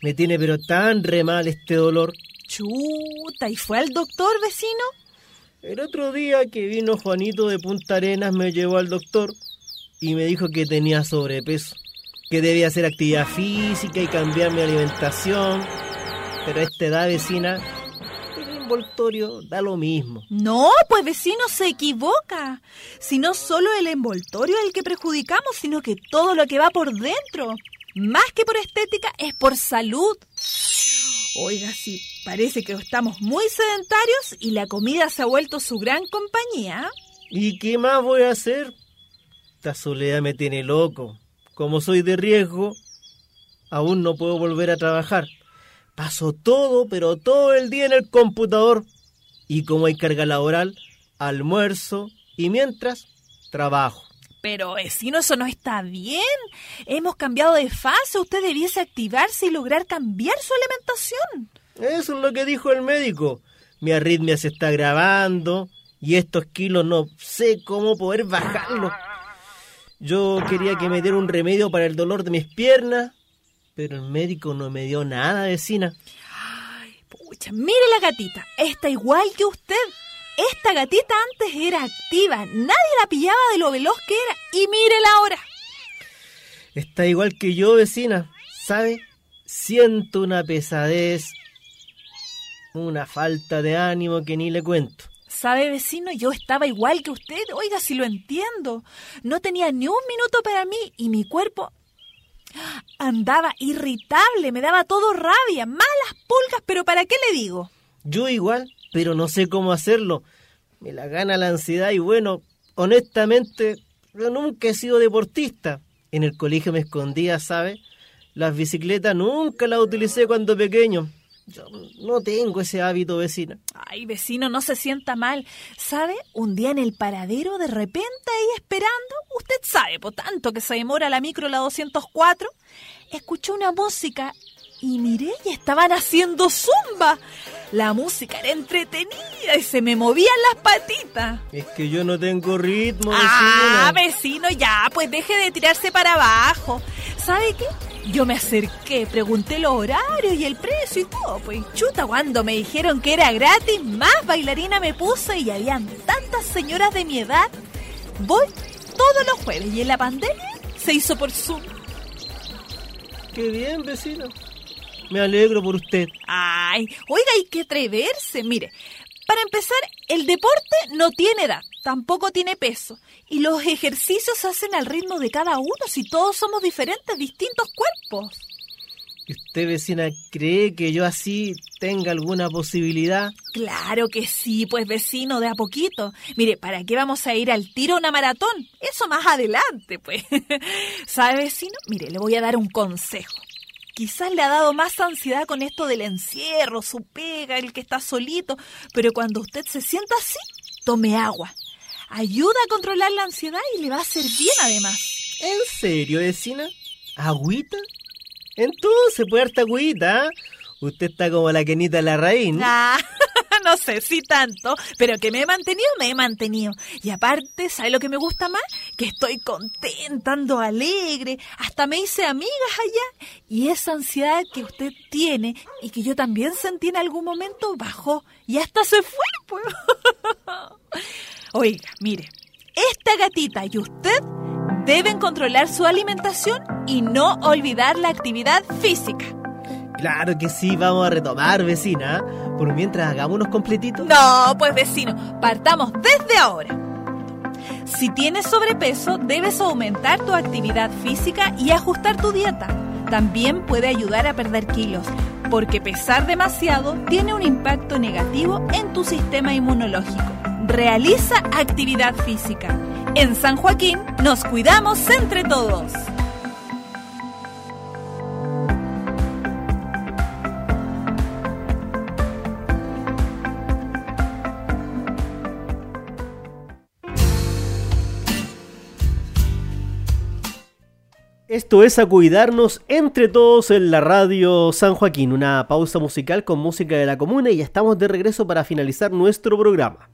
[SPEAKER 2] Me tiene pero tan re mal este dolor.
[SPEAKER 1] Chuta, ¿y fue al doctor, vecino?
[SPEAKER 2] El otro día que vino Juanito de Punta Arenas me llevó al doctor y me dijo que tenía sobrepeso, que debía hacer actividad física y cambiar mi alimentación. Pero a esta edad, vecina, el envoltorio da lo mismo.
[SPEAKER 1] No, pues vecino se equivoca. Si no solo el envoltorio es el que perjudicamos, sino que todo lo que va por dentro. Más que por estética, es por salud. Oiga, sí, parece que estamos muy sedentarios y la comida se ha vuelto su gran compañía.
[SPEAKER 2] ¿Y qué más voy a hacer? Esta soledad me tiene loco. Como soy de riesgo, aún no puedo volver a trabajar. Paso todo, pero todo el día en el computador. Y como hay carga laboral, almuerzo y mientras trabajo.
[SPEAKER 1] Pero vecino, eso no está bien. Hemos cambiado de fase. Usted debiese activarse y lograr cambiar su alimentación.
[SPEAKER 2] Eso es lo que dijo el médico. Mi arritmia se está grabando y estos kilos no sé cómo poder bajarlos. Yo quería que me diera un remedio para el dolor de mis piernas, pero el médico no me dio nada, vecina.
[SPEAKER 1] Ay, pucha, mire la gatita. Está igual que usted. Esta gatita antes era activa, nadie la pillaba de lo veloz que era y mírela ahora.
[SPEAKER 2] Está igual que yo, vecina. ¿Sabe? Siento una pesadez, una falta de ánimo que ni le cuento.
[SPEAKER 1] ¿Sabe, vecino? Yo estaba igual que usted. Oiga, si lo entiendo. No tenía ni un minuto para mí y mi cuerpo andaba irritable, me daba todo rabia, malas pulgas, pero ¿para qué le digo?
[SPEAKER 2] Yo igual, pero no sé cómo hacerlo. Me la gana la ansiedad y bueno, honestamente, yo nunca he sido deportista. En el colegio me escondía, ¿sabe? Las bicicletas nunca las utilicé cuando pequeño. Yo no tengo ese hábito, vecina.
[SPEAKER 1] Ay, vecino, no se sienta mal. ¿Sabe? Un día en el paradero, de repente ahí esperando, usted sabe, por tanto que se demora la micro la 204, escuchó una música y miré y estaban haciendo zumba. La música era entretenida y se me movían las patitas.
[SPEAKER 2] Es que yo no tengo ritmo,
[SPEAKER 1] Ah,
[SPEAKER 2] vecina.
[SPEAKER 1] vecino, ya, pues deje de tirarse para abajo. ¿Sabe qué? Yo me acerqué, pregunté los horarios y el precio y todo, pues chuta, cuando me dijeron que era gratis, más bailarina me puse y habían tantas señoras de mi edad. Voy todos los jueves y en la pandemia se hizo por Zoom.
[SPEAKER 2] Qué bien, vecino. Me alegro por usted.
[SPEAKER 1] Ay, oiga, hay que atreverse. Mire, para empezar, el deporte no tiene edad, tampoco tiene peso. Y los ejercicios se hacen al ritmo de cada uno, si todos somos diferentes, distintos cuerpos.
[SPEAKER 2] ¿Y usted, vecina, cree que yo así tenga alguna posibilidad?
[SPEAKER 1] Claro que sí, pues vecino, de a poquito. Mire, ¿para qué vamos a ir al tiro a una maratón? Eso más adelante, pues. ¿Sabe, vecino? Mire, le voy a dar un consejo. Quizás le ha dado más ansiedad con esto del encierro, su pega, el que está solito, pero cuando usted se sienta así, tome agua. Ayuda a controlar la ansiedad y le va a hacer bien además.
[SPEAKER 2] ¿En serio, vecina? ¿Agüita? Entonces, harta agüita. ¿ah? Usted está como la quenita de la raíz. ¿no?
[SPEAKER 1] Ah, no sé si tanto, pero que me he mantenido, me he mantenido. Y aparte, ¿sabe lo que me gusta más? Que estoy contenta, ando alegre, hasta me hice amigas allá. Y esa ansiedad que usted tiene y que yo también sentí en algún momento bajó y hasta se fue, pues. Oiga, mire, esta gatita y usted deben controlar su alimentación y no olvidar la actividad física.
[SPEAKER 2] Claro que sí, vamos a retomar, vecina. Por mientras hagamos unos completitos.
[SPEAKER 1] No, pues vecino, partamos desde ahora. Si tienes sobrepeso, debes aumentar tu actividad física y ajustar tu dieta. También puede ayudar a perder kilos. porque pesar demasiado tiene un impacto negativo en tu sistema inmunológico. Realiza actividad física. En San Joaquín nos cuidamos entre todos.
[SPEAKER 5] Esto es a cuidarnos entre todos en la radio San Joaquín, una pausa musical con música de la comuna y ya estamos de regreso para finalizar nuestro programa.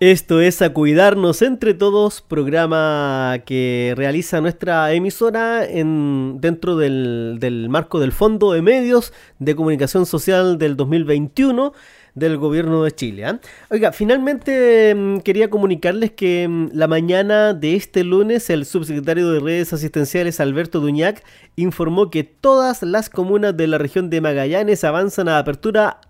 [SPEAKER 5] Esto es A Cuidarnos Entre Todos, programa que realiza nuestra emisora en, dentro del, marco del Fondo de Medios de Comunicación Social del 2021 del gobierno de Chile. ¿ah? Oiga, finalmente mm, quería comunicarles que mm, la mañana de este lunes el subsecretario de redes asistenciales Alberto Duñac informó que todas las comunas de la región de Magallanes avanzan a apertura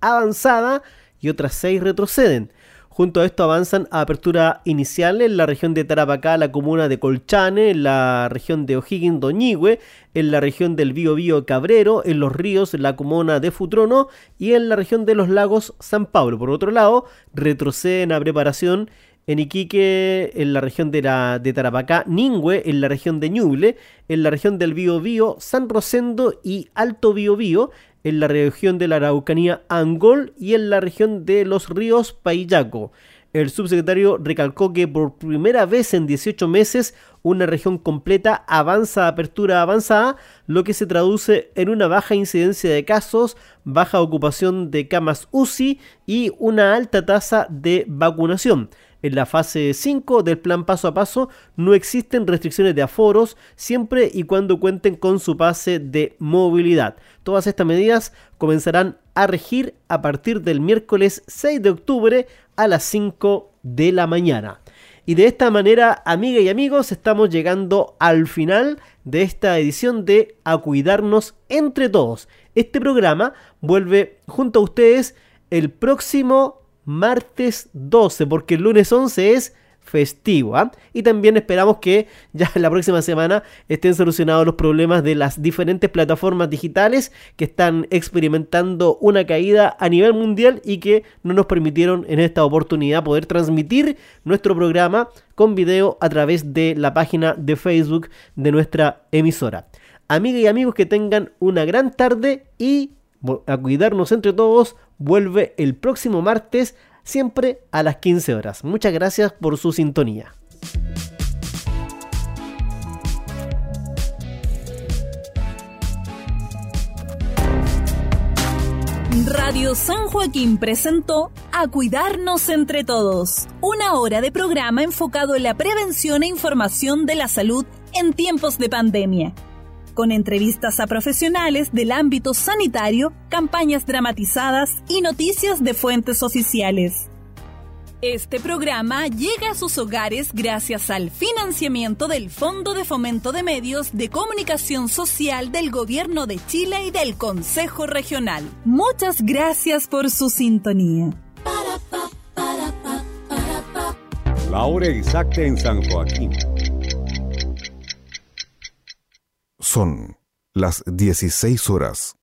[SPEAKER 5] avanzada y otras seis retroceden. Junto a esto avanzan a apertura inicial en la región de Tarapacá, la comuna de Colchane, en la región de O'Higgins, Doñigüe, en la región del Bío Cabrero, en los ríos, la comuna de Futrono y en la región de los lagos San Pablo. Por otro lado, retroceden a preparación
[SPEAKER 2] en Iquique, en la región de, la, de Tarapacá, Ningüe, en la región de Ñuble, en la región del Biobío, San Rosendo y Alto Biobío, en la región de la Araucanía Angol y en la región de los ríos Paillaco. El subsecretario recalcó que por primera vez en 18 meses una región completa avanza a apertura avanzada, lo que se traduce en una baja incidencia de casos, baja ocupación de camas UCI y una alta tasa de vacunación. En la fase 5 del plan paso a paso no existen restricciones de aforos siempre y cuando cuenten con su pase de movilidad. Todas estas medidas comenzarán a regir a partir del miércoles 6 de octubre a las 5 de la mañana. Y de esta manera, amigas y amigos, estamos llegando al final de esta edición de A Cuidarnos entre Todos. Este programa vuelve junto a ustedes el próximo martes 12, porque el lunes 11 es festivo. ¿ah? Y también esperamos que ya la próxima semana estén solucionados los problemas de las diferentes plataformas digitales que están experimentando una caída a nivel mundial y que no nos permitieron en esta oportunidad poder transmitir nuestro programa con video a través de la página de Facebook de nuestra emisora. Amigas y amigos que tengan una gran tarde y a cuidarnos entre todos vuelve el próximo martes siempre a las 15 horas. Muchas gracias por su sintonía.
[SPEAKER 1] Radio San Joaquín presentó A Cuidarnos entre Todos, una hora de programa enfocado en la prevención e información de la salud en tiempos de pandemia con entrevistas a profesionales del ámbito sanitario, campañas dramatizadas y noticias de fuentes oficiales. Este programa llega a sus hogares gracias al financiamiento del Fondo de Fomento de Medios de Comunicación Social del Gobierno de Chile y del Consejo Regional. Muchas gracias por su sintonía.
[SPEAKER 6] La hora exacta en San Joaquín
[SPEAKER 7] Son las 16 horas